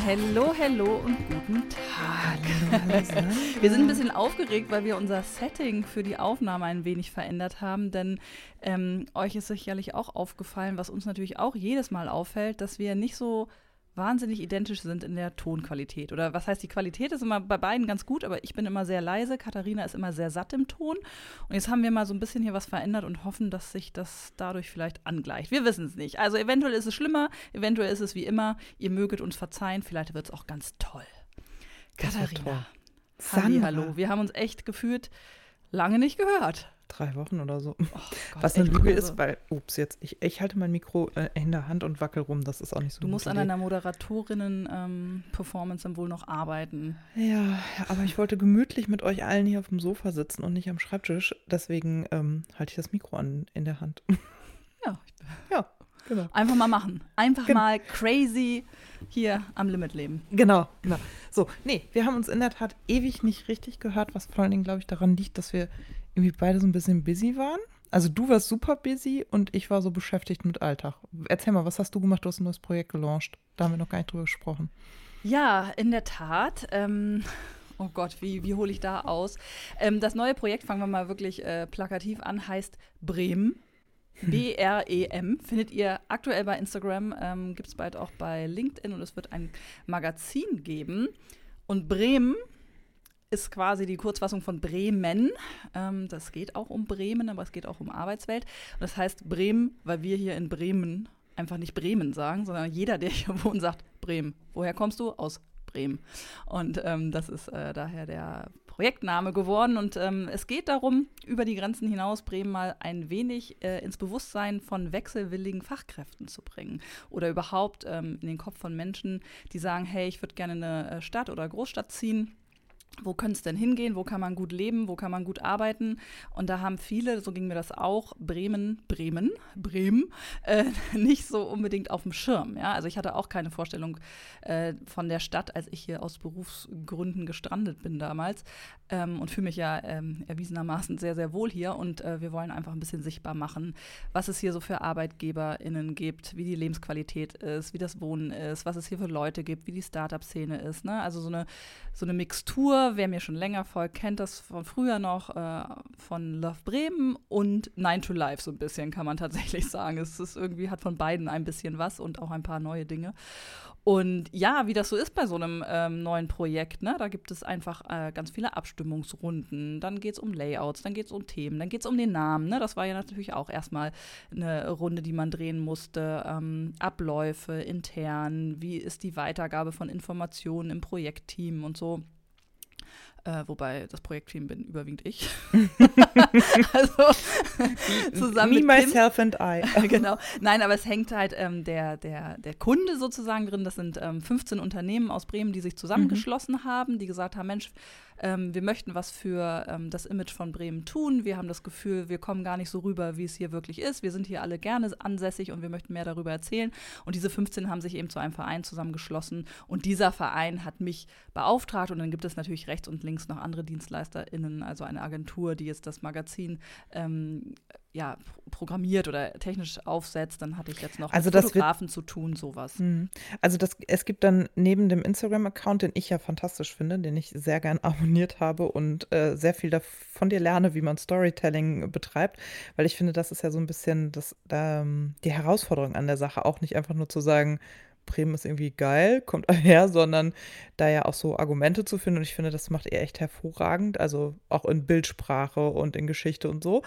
Hello, hello und guten Tag. wir sind ein bisschen aufgeregt, weil wir unser Setting für die Aufnahme ein wenig verändert haben, denn ähm, euch ist sicherlich auch aufgefallen, was uns natürlich auch jedes Mal auffällt, dass wir nicht so wahnsinnig identisch sind in der Tonqualität. Oder was heißt, die Qualität ist immer bei beiden ganz gut, aber ich bin immer sehr leise, Katharina ist immer sehr satt im Ton. Und jetzt haben wir mal so ein bisschen hier was verändert und hoffen, dass sich das dadurch vielleicht angleicht. Wir wissen es nicht. Also eventuell ist es schlimmer, eventuell ist es wie immer. Ihr möget uns verzeihen, vielleicht wird es auch ganz toll. Katharina. Halli, hallo. Wir haben uns echt gefühlt lange nicht gehört drei Wochen oder so. Oh Gott, Was eine Lüge ist, weil, ups, jetzt, ich, ich halte mein Mikro äh, in der Hand und wackel rum, das ist auch nicht so Du musst an deiner Moderatorinnen-Performance ähm, dann wohl noch arbeiten. Ja, aber ich wollte gemütlich mit euch allen hier auf dem Sofa sitzen und nicht am Schreibtisch, deswegen ähm, halte ich das Mikro an in der Hand. Ja. Ja. Genau. Einfach mal machen. Einfach Gen mal crazy hier am Limit leben. Genau, genau. So, nee, wir haben uns in der Tat ewig nicht richtig gehört, was vor allen Dingen, glaube ich, daran liegt, dass wir irgendwie beide so ein bisschen busy waren. Also du warst super busy und ich war so beschäftigt mit Alltag. Erzähl mal, was hast du gemacht? Du hast ein neues Projekt gelauncht. Da haben wir noch gar nicht drüber gesprochen. Ja, in der Tat. Ähm, oh Gott, wie, wie hole ich da aus? Ähm, das neue Projekt, fangen wir mal wirklich äh, plakativ an, heißt Bremen. B-R-E-M findet ihr aktuell bei Instagram, ähm, gibt es bald auch bei LinkedIn und es wird ein Magazin geben. Und Bremen ist quasi die Kurzfassung von Bremen. Ähm, das geht auch um Bremen, aber es geht auch um Arbeitswelt. Und das heißt Bremen, weil wir hier in Bremen einfach nicht Bremen sagen, sondern jeder, der hier wohnt, sagt Bremen. Woher kommst du? Aus Bremen. Und ähm, das ist äh, daher der Projektname geworden. Und ähm, es geht darum, über die Grenzen hinaus Bremen mal ein wenig äh, ins Bewusstsein von wechselwilligen Fachkräften zu bringen. Oder überhaupt ähm, in den Kopf von Menschen, die sagen, hey, ich würde gerne in eine äh, Stadt oder Großstadt ziehen wo könnte es denn hingehen, wo kann man gut leben, wo kann man gut arbeiten. Und da haben viele, so ging mir das auch, Bremen, Bremen, Bremen, äh, nicht so unbedingt auf dem Schirm. Ja? Also ich hatte auch keine Vorstellung äh, von der Stadt, als ich hier aus Berufsgründen gestrandet bin damals ähm, und fühle mich ja ähm, erwiesenermaßen sehr, sehr wohl hier. Und äh, wir wollen einfach ein bisschen sichtbar machen, was es hier so für ArbeitgeberInnen gibt, wie die Lebensqualität ist, wie das Wohnen ist, was es hier für Leute gibt, wie die Startup-Szene ist. Ne? Also so eine, so eine Mixtur wer mir schon länger folgt, kennt das von früher noch äh, von Love Bremen und Nine to Life so ein bisschen, kann man tatsächlich sagen. Es ist irgendwie, hat von beiden ein bisschen was und auch ein paar neue Dinge. Und ja, wie das so ist bei so einem ähm, neuen Projekt, ne? da gibt es einfach äh, ganz viele Abstimmungsrunden. Dann geht es um Layouts, dann geht es um Themen, dann geht es um den Namen. Ne? Das war ja natürlich auch erstmal eine Runde, die man drehen musste. Ähm, Abläufe intern, wie ist die Weitergabe von Informationen im Projektteam und so. Äh, wobei das Projektteam bin überwiegend ich. also zusammen Me, mit myself and I. genau. Nein, aber es hängt halt ähm, der, der, der Kunde sozusagen drin. Das sind ähm, 15 Unternehmen aus Bremen, die sich zusammengeschlossen mhm. haben, die gesagt haben, Mensch, ähm, wir möchten was für ähm, das Image von Bremen tun. Wir haben das Gefühl, wir kommen gar nicht so rüber, wie es hier wirklich ist. Wir sind hier alle gerne ansässig und wir möchten mehr darüber erzählen. Und diese 15 haben sich eben zu einem Verein zusammengeschlossen. Und dieser Verein hat mich beauftragt. Und dann gibt es natürlich rechts und links noch andere DienstleisterInnen, also eine Agentur, die jetzt das Magazin ähm, ja, programmiert oder technisch aufsetzt, dann hatte ich jetzt noch also mit Fotografen zu tun, sowas. Mhm. Also das, es gibt dann neben dem Instagram-Account, den ich ja fantastisch finde, den ich sehr gern abonniert habe und äh, sehr viel von dir lerne, wie man Storytelling betreibt, weil ich finde, das ist ja so ein bisschen das, ähm, die Herausforderung an der Sache, auch nicht einfach nur zu sagen, Bremen ist irgendwie geil, kommt her, sondern da ja auch so Argumente zu finden. Und ich finde, das macht ihr echt hervorragend, also auch in Bildsprache und in Geschichte und so.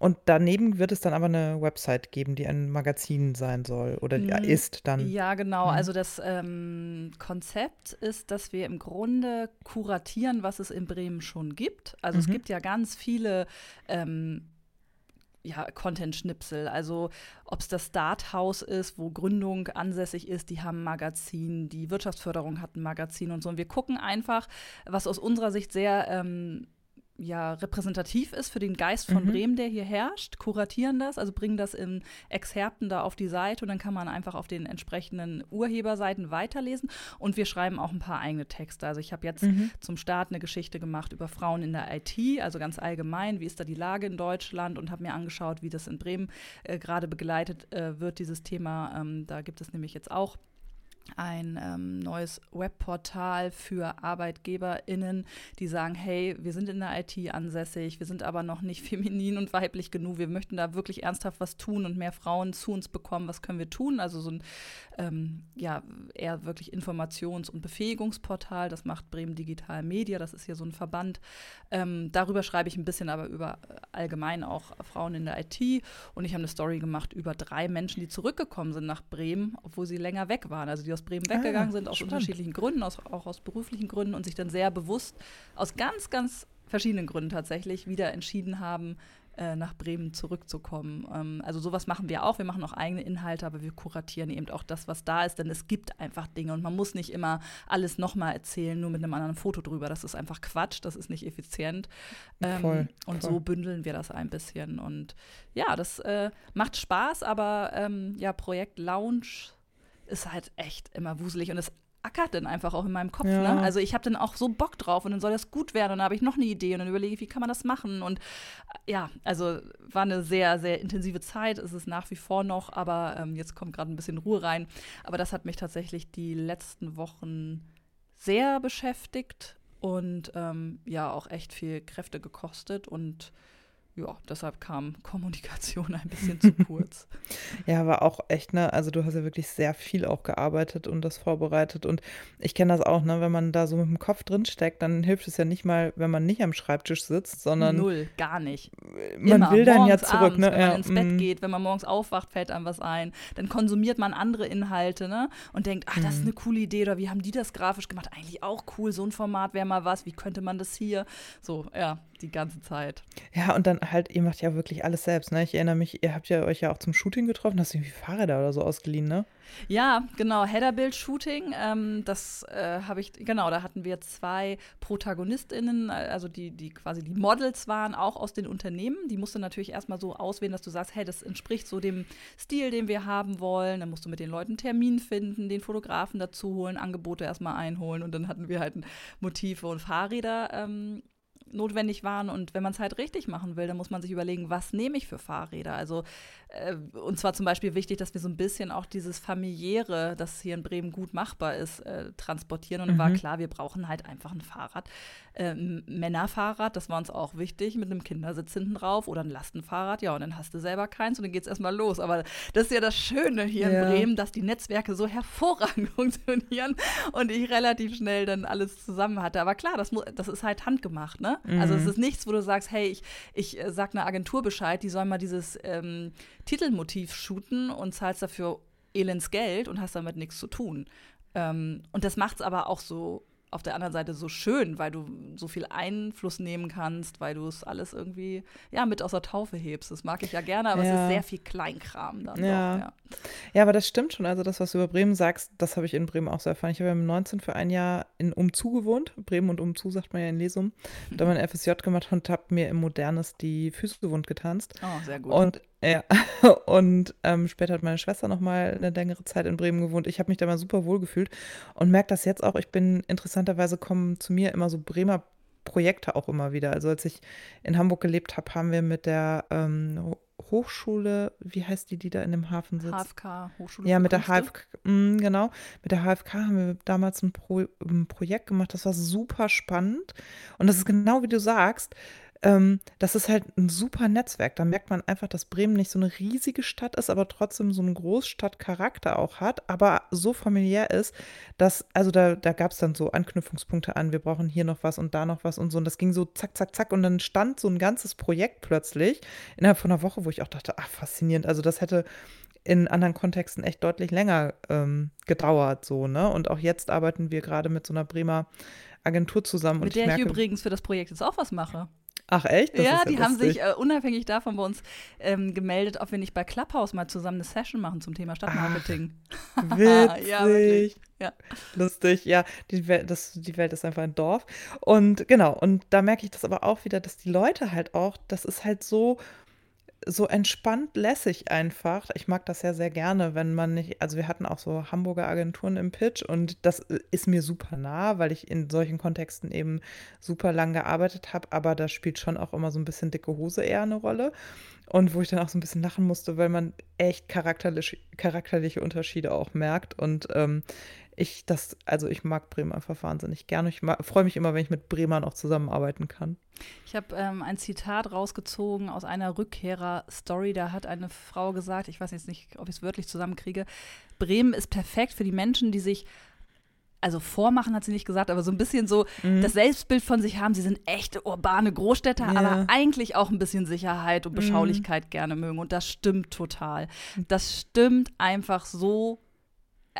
Und daneben wird es dann aber eine Website geben, die ein Magazin sein soll oder die hm, ist dann. Ja, genau. Mhm. Also das ähm, Konzept ist, dass wir im Grunde kuratieren, was es in Bremen schon gibt. Also mhm. es gibt ja ganz viele ähm, ja, Content-Schnipsel. Also ob es das Starthaus ist, wo Gründung ansässig ist, die haben ein Magazin, die Wirtschaftsförderung hat ein Magazin und so. Und wir gucken einfach, was aus unserer Sicht sehr ähm, ja, repräsentativ ist für den Geist von mhm. Bremen, der hier herrscht, kuratieren das, also bringen das in Exzerpten da auf die Seite und dann kann man einfach auf den entsprechenden Urheberseiten weiterlesen und wir schreiben auch ein paar eigene Texte. Also ich habe jetzt mhm. zum Start eine Geschichte gemacht über Frauen in der IT, also ganz allgemein, wie ist da die Lage in Deutschland und habe mir angeschaut, wie das in Bremen äh, gerade begleitet äh, wird, dieses Thema. Ähm, da gibt es nämlich jetzt auch ein ähm, neues Webportal für ArbeitgeberInnen, die sagen, hey, wir sind in der IT ansässig, wir sind aber noch nicht feminin und weiblich genug, wir möchten da wirklich ernsthaft was tun und mehr Frauen zu uns bekommen, was können wir tun? Also so ein, ähm, ja, eher wirklich Informations- und Befähigungsportal, das macht Bremen Digital Media, das ist hier so ein Verband. Ähm, darüber schreibe ich ein bisschen aber über äh, allgemein auch Frauen in der IT und ich habe eine Story gemacht über drei Menschen, die zurückgekommen sind nach Bremen, obwohl sie länger weg waren, also die aus Bremen weggegangen ah, sind, aus spannend. unterschiedlichen Gründen, aus, auch aus beruflichen Gründen und sich dann sehr bewusst aus ganz, ganz verschiedenen Gründen tatsächlich wieder entschieden haben, äh, nach Bremen zurückzukommen. Ähm, also sowas machen wir auch. Wir machen auch eigene Inhalte, aber wir kuratieren eben auch das, was da ist, denn es gibt einfach Dinge und man muss nicht immer alles nochmal erzählen, nur mit einem anderen Foto drüber. Das ist einfach Quatsch, das ist nicht effizient. Ähm, voll, und voll. so bündeln wir das ein bisschen. Und ja, das äh, macht Spaß, aber ähm, ja, Projekt Lounge ist halt echt immer wuselig und es ackert dann einfach auch in meinem Kopf. Ja. Ne? Also ich habe dann auch so Bock drauf und dann soll das gut werden und dann habe ich noch eine Idee und dann überlege ich, wie kann man das machen und äh, ja, also war eine sehr, sehr intensive Zeit, ist es nach wie vor noch, aber ähm, jetzt kommt gerade ein bisschen Ruhe rein. Aber das hat mich tatsächlich die letzten Wochen sehr beschäftigt und ähm, ja, auch echt viel Kräfte gekostet und ja, deshalb kam Kommunikation ein bisschen zu kurz. ja, aber auch echt, ne, also du hast ja wirklich sehr viel auch gearbeitet und das vorbereitet und ich kenne das auch, ne, wenn man da so mit dem Kopf drin steckt, dann hilft es ja nicht mal, wenn man nicht am Schreibtisch sitzt, sondern null, gar nicht. Man Immer. will dann morgens, ja zurück, abends, ne, wenn man ja, ins Bett mm. geht, wenn man morgens aufwacht, fällt einem was ein, dann konsumiert man andere Inhalte, ne, und denkt, ach, das ist mm. eine coole Idee oder wie haben die das grafisch gemacht? Eigentlich auch cool, so ein Format wäre mal was, wie könnte man das hier? So, ja, die ganze Zeit. Ja, und dann halt, ihr macht ja wirklich alles selbst, ne? Ich erinnere mich, ihr habt ja euch ja auch zum Shooting getroffen, hast du irgendwie Fahrräder oder so ausgeliehen, ne? Ja, genau, Headerbild-Shooting. Ähm, das äh, habe ich, genau, da hatten wir zwei ProtagonistInnen, also die, die quasi die Models waren, auch aus den Unternehmen. Die musst du natürlich erstmal so auswählen, dass du sagst, hey, das entspricht so dem Stil, den wir haben wollen. Dann musst du mit den Leuten einen Termin finden, den Fotografen dazu holen, Angebote erstmal einholen und dann hatten wir halt Motive und Fahrräder ähm, notwendig waren. Und wenn man es halt richtig machen will, dann muss man sich überlegen, was nehme ich für Fahrräder. Also äh, und zwar zum Beispiel wichtig, dass wir so ein bisschen auch dieses familiäre, das hier in Bremen gut machbar ist, äh, transportieren. Und mhm. war klar, wir brauchen halt einfach ein Fahrrad. Äh, Männerfahrrad, das war uns auch wichtig, mit einem Kindersitz hinten drauf oder ein Lastenfahrrad. Ja, und dann hast du selber keins und dann geht es erstmal los. Aber das ist ja das Schöne hier ja. in Bremen, dass die Netzwerke so hervorragend funktionieren und ich relativ schnell dann alles zusammen hatte. Aber klar, das, das ist halt handgemacht, ne? Mhm. Also es mhm. ist nichts, wo du sagst, hey, ich, ich äh, sag einer Agentur Bescheid, die soll mal dieses ähm, Titelmotiv shooten und zahlst dafür elends Geld und hast damit nichts zu tun. Ähm, und das macht es aber auch so auf der anderen Seite so schön, weil du so viel Einfluss nehmen kannst, weil du es alles irgendwie ja mit aus der Taufe hebst. Das mag ich ja gerne, aber ja. es ist sehr viel Kleinkram dann ja. doch. Ja. ja, aber das stimmt schon. Also das, was du über Bremen sagst, das habe ich in Bremen auch so erfahren. Ich habe ja mit 19 für ein Jahr in Umzu gewohnt. Bremen und Umzu sagt man ja in Lesum. Da mein FSJ gemacht und habe mir im Modernes die Füße wund getanzt. Oh, sehr gut. Und ja, und ähm, später hat meine Schwester noch mal eine längere Zeit in Bremen gewohnt. Ich habe mich da mal super wohl gefühlt und merke das jetzt auch. Ich bin interessanterweise kommen zu mir immer so Bremer Projekte auch immer wieder. Also als ich in Hamburg gelebt habe, haben wir mit der ähm, Hochschule, wie heißt die, die da in dem Hafen sitzt? HFK, Hochschule. Ja, mit der HFK, mh, genau. Mit der HFK haben wir damals ein, Pro, ein Projekt gemacht, das war super spannend. Und das ist genau wie du sagst, ähm, das ist halt ein super Netzwerk. Da merkt man einfach, dass Bremen nicht so eine riesige Stadt ist, aber trotzdem so einen Großstadtcharakter auch hat, aber so familiär ist, dass, also da, da gab es dann so Anknüpfungspunkte an, wir brauchen hier noch was und da noch was und so. Und das ging so zack, zack, zack. Und dann stand so ein ganzes Projekt plötzlich innerhalb von einer Woche, wo ich auch dachte, ach, faszinierend. Also das hätte in anderen Kontexten echt deutlich länger ähm, gedauert, so, ne? Und auch jetzt arbeiten wir gerade mit so einer Bremer Agentur zusammen. Mit der merke, ich übrigens für das Projekt jetzt auch was mache. Ach echt? Das ja, die ja haben sich äh, unabhängig davon bei uns ähm, gemeldet, ob wir nicht bei Clubhouse mal zusammen eine Session machen zum Thema Stadtmarketing. Ach, witzig. ja, wirklich. Ja. Lustig, ja. Die Welt, das, die Welt ist einfach ein Dorf. Und genau, und da merke ich das aber auch wieder, dass die Leute halt auch, das ist halt so so entspannt lässig einfach. Ich mag das ja sehr gerne, wenn man nicht, also wir hatten auch so Hamburger Agenturen im Pitch und das äh, ist mir super nah, weil ich in solchen Kontexten eben super lang gearbeitet habe, aber da spielt schon auch immer so ein bisschen dicke Hose eher eine Rolle. Und wo ich dann auch so ein bisschen lachen musste, weil man echt charakterlich, charakterliche Unterschiede auch merkt. Und ähm, ich das, also ich mag Bremen einfach wahnsinnig gerne. Ich freue mich immer, wenn ich mit Bremern auch zusammenarbeiten kann. Ich habe ähm, ein Zitat rausgezogen aus einer Rückkehrer-Story. Da hat eine Frau gesagt, ich weiß jetzt nicht, ob ich es wörtlich zusammenkriege, Bremen ist perfekt für die Menschen, die sich also vormachen hat sie nicht gesagt, aber so ein bisschen so mhm. das Selbstbild von sich haben, sie sind echte urbane Großstädter, ja. aber eigentlich auch ein bisschen Sicherheit und mhm. Beschaulichkeit mhm. gerne mögen. Und das stimmt total. Das stimmt einfach so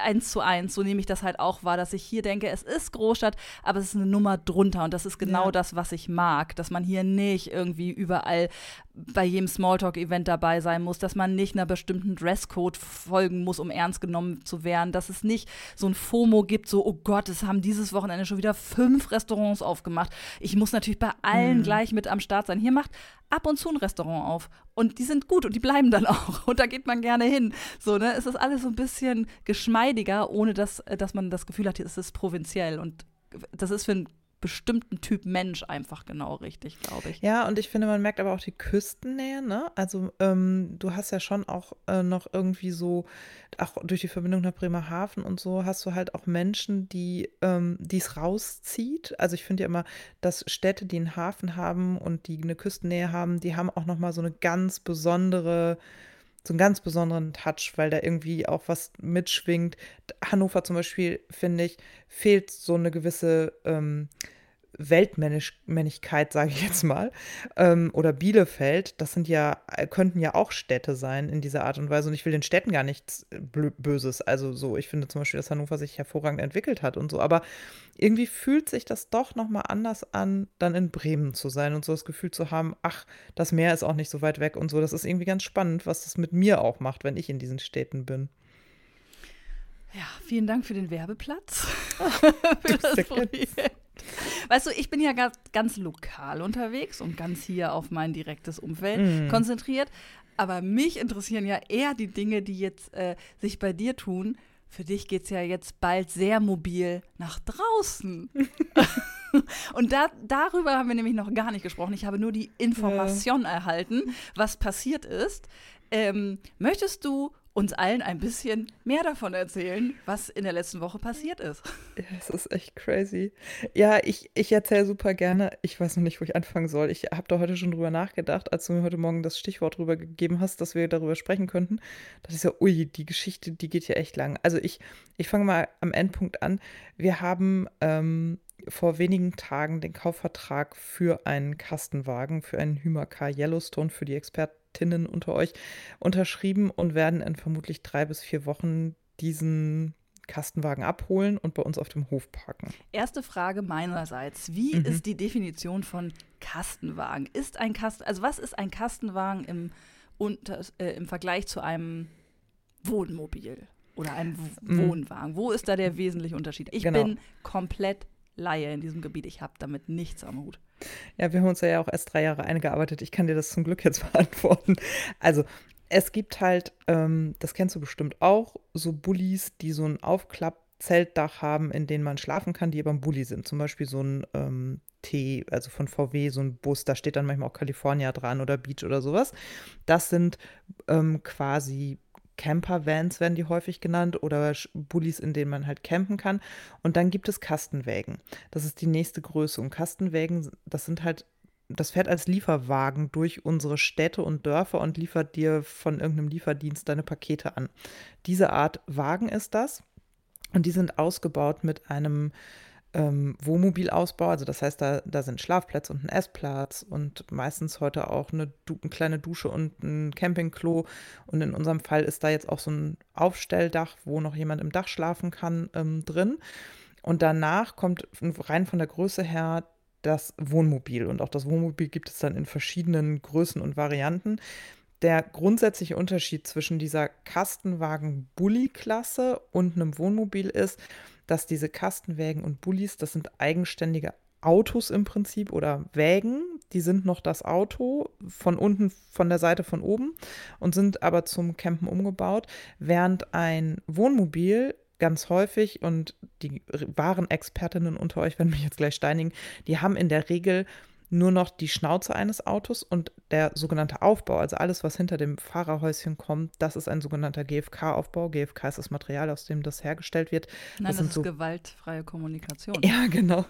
eins zu eins, so nehme ich das halt auch wahr, dass ich hier denke, es ist Großstadt, aber es ist eine Nummer drunter und das ist genau ja. das, was ich mag, dass man hier nicht irgendwie überall bei jedem Smalltalk-Event dabei sein muss, dass man nicht einer bestimmten Dresscode folgen muss, um ernst genommen zu werden, dass es nicht so ein FOMO gibt, so, oh Gott, es haben dieses Wochenende schon wieder fünf Restaurants aufgemacht. Ich muss natürlich bei allen mhm. gleich mit am Start sein. Hier macht ab und zu ein Restaurant auf und die sind gut und die bleiben dann auch. Und da geht man gerne hin. So, ne, es ist alles so ein bisschen geschmeidiger, ohne dass, dass man das Gefühl hat, es ist provinziell. Und das ist für ein bestimmten Typ Mensch einfach genau richtig, glaube ich. Ja, und ich finde, man merkt aber auch die Küstennähe, ne? Also ähm, du hast ja schon auch äh, noch irgendwie so, auch durch die Verbindung nach Bremerhaven und so, hast du halt auch Menschen, die ähm, es rauszieht. Also ich finde ja immer, dass Städte, die einen Hafen haben und die eine Küstennähe haben, die haben auch nochmal so eine ganz besondere so einen ganz besonderen Touch, weil da irgendwie auch was mitschwingt. Hannover zum Beispiel, finde ich, fehlt so eine gewisse ähm, Weltmännlichkeit, sage ich jetzt mal, ähm, oder Bielefeld, das sind ja, äh, könnten ja auch Städte sein in dieser Art und Weise. Und ich will den Städten gar nichts Böses. Also so, ich finde zum Beispiel, dass Hannover sich hervorragend entwickelt hat und so. Aber irgendwie fühlt sich das doch nochmal anders an, dann in Bremen zu sein und so das Gefühl zu haben, ach, das Meer ist auch nicht so weit weg und so. Das ist irgendwie ganz spannend, was das mit mir auch macht, wenn ich in diesen Städten bin. Ja, vielen Dank für den Werbeplatz. für das Projekt. Weißt du, ich bin ja ganz, ganz lokal unterwegs und ganz hier auf mein direktes Umfeld mm. konzentriert. Aber mich interessieren ja eher die Dinge, die jetzt äh, sich bei dir tun. Für dich geht es ja jetzt bald sehr mobil nach draußen. und da, darüber haben wir nämlich noch gar nicht gesprochen. Ich habe nur die Information ja. erhalten, was passiert ist. Ähm, möchtest du uns allen ein bisschen mehr davon erzählen, was in der letzten Woche passiert ist. Ja, es ist echt crazy. Ja, ich, ich erzähle super gerne. Ich weiß noch nicht, wo ich anfangen soll. Ich habe da heute schon drüber nachgedacht, als du mir heute Morgen das Stichwort drüber gegeben hast, dass wir darüber sprechen könnten. Das ist ja, ui, die Geschichte, die geht ja echt lang. Also ich, ich fange mal am Endpunkt an. Wir haben ähm, vor wenigen Tagen den Kaufvertrag für einen Kastenwagen, für einen Hymercar Yellowstone für die Expertinnen unter euch unterschrieben und werden in vermutlich drei bis vier Wochen diesen Kastenwagen abholen und bei uns auf dem Hof parken. Erste Frage meinerseits. Wie mhm. ist die Definition von Kastenwagen? Ist ein Kasten, also was ist ein Kastenwagen im, unter, äh, im Vergleich zu einem Wohnmobil oder einem mhm. Wohnwagen? Wo ist da der wesentliche Unterschied? Ich genau. bin komplett Laie in diesem Gebiet. Ich habe damit nichts am Hut. Ja, wir haben uns ja auch erst drei Jahre eingearbeitet. Ich kann dir das zum Glück jetzt beantworten. Also, es gibt halt, ähm, das kennst du bestimmt auch, so Bullis, die so ein Aufklappzeltdach haben, in denen man schlafen kann, die aber ein Bulli sind. Zum Beispiel so ein ähm, T, also von VW, so ein Bus, da steht dann manchmal auch California dran oder Beach oder sowas. Das sind ähm, quasi Campervans werden die häufig genannt oder Bullis, in denen man halt campen kann. Und dann gibt es Kastenwägen. Das ist die nächste Größe. Und Kastenwägen, das sind halt, das fährt als Lieferwagen durch unsere Städte und Dörfer und liefert dir von irgendeinem Lieferdienst deine Pakete an. Diese Art Wagen ist das. Und die sind ausgebaut mit einem ähm, Wohnmobilausbau. Also das heißt, da, da sind Schlafplätze und ein Essplatz und meistens heute auch eine, eine, kleine Dusche und ein Campingklo. Und in unserem Fall ist da jetzt auch so ein Aufstelldach, wo noch jemand im Dach schlafen kann, ähm, drin. Und danach kommt rein von der Größe her das Wohnmobil. Und auch das Wohnmobil gibt es dann in verschiedenen Größen und Varianten. Der grundsätzliche Unterschied zwischen dieser Kastenwagen-Bulli-Klasse und einem Wohnmobil ist, dass diese Kastenwägen und Bullis, das sind eigenständige Autos im Prinzip oder Wägen, die sind noch das Auto von unten, von der Seite von oben und sind aber zum Campen umgebaut, während ein Wohnmobil ganz häufig und die wahren Expertinnen unter euch werden mich jetzt gleich steinigen, die haben in der Regel nur noch die Schnauze eines Autos und der sogenannte Aufbau, also alles, was hinter dem Fahrerhäuschen kommt, das ist ein sogenannter GFK-Aufbau. GFK ist das Material, aus dem das hergestellt wird. Nein, das, das, ist so gewaltfreie Kommunikation. Ja, genau.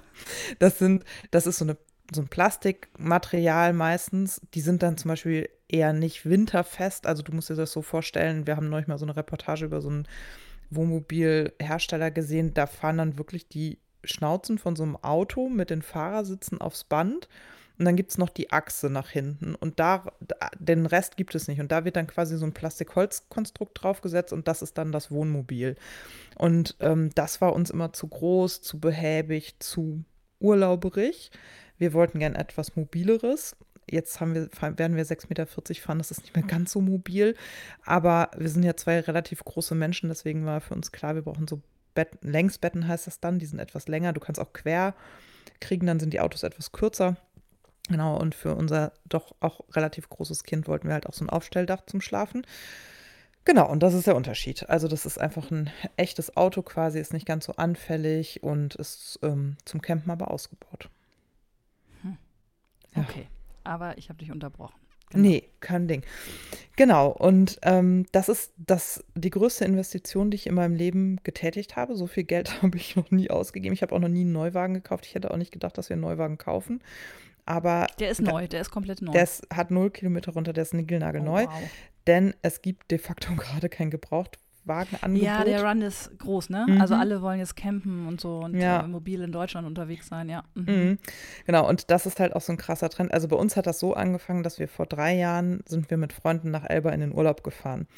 Das sind, das ist so eine so ein Plastikmaterial meistens. Die sind dann zum Beispiel eher nicht winterfest. Also du musst dir das so vorstellen, wir haben neulich mal so eine Reportage über so einen Wohnmobilhersteller gesehen. Da fahren dann wirklich die Schnauzen von so einem Auto mit den Fahrersitzen aufs Band. Und dann gibt es noch die Achse nach hinten. Und da, den Rest gibt es nicht. Und da wird dann quasi so ein Plastikholzkonstrukt draufgesetzt und das ist dann das Wohnmobil. Und ähm, das war uns immer zu groß, zu behäbig, zu urlauberig. Wir wollten gern etwas mobileres. Jetzt haben wir, werden wir 6,40 Meter fahren, das ist nicht mehr ganz so mobil. Aber wir sind ja zwei relativ große Menschen, deswegen war für uns klar, wir brauchen so Bett, Längsbetten heißt das dann, die sind etwas länger. Du kannst auch quer kriegen, dann sind die Autos etwas kürzer. Genau, und für unser doch auch relativ großes Kind wollten wir halt auch so ein Aufstelldach zum Schlafen. Genau, und das ist der Unterschied. Also das ist einfach ein echtes Auto quasi, ist nicht ganz so anfällig und ist ähm, zum Campen aber ausgebaut. Hm. Okay, ja. aber ich habe dich unterbrochen. Genau. Nee, kein Ding. Genau, und ähm, das ist das, die größte Investition, die ich in meinem Leben getätigt habe. So viel Geld habe ich noch nie ausgegeben. Ich habe auch noch nie einen Neuwagen gekauft. Ich hätte auch nicht gedacht, dass wir einen Neuwagen kaufen. Aber der ist neu, der ist komplett neu. Der ist, hat null Kilometer runter, der ist niegelnagelneu. Oh, wow. Denn es gibt de facto gerade kein Gebraucht Wagenangebot. Ja, der Run ist groß, ne? Mhm. Also alle wollen jetzt campen und so und ja. äh, mobil in Deutschland unterwegs sein, ja. Mhm. Mhm. Genau, und das ist halt auch so ein krasser Trend. Also bei uns hat das so angefangen, dass wir vor drei Jahren sind wir mit Freunden nach Elba in den Urlaub gefahren.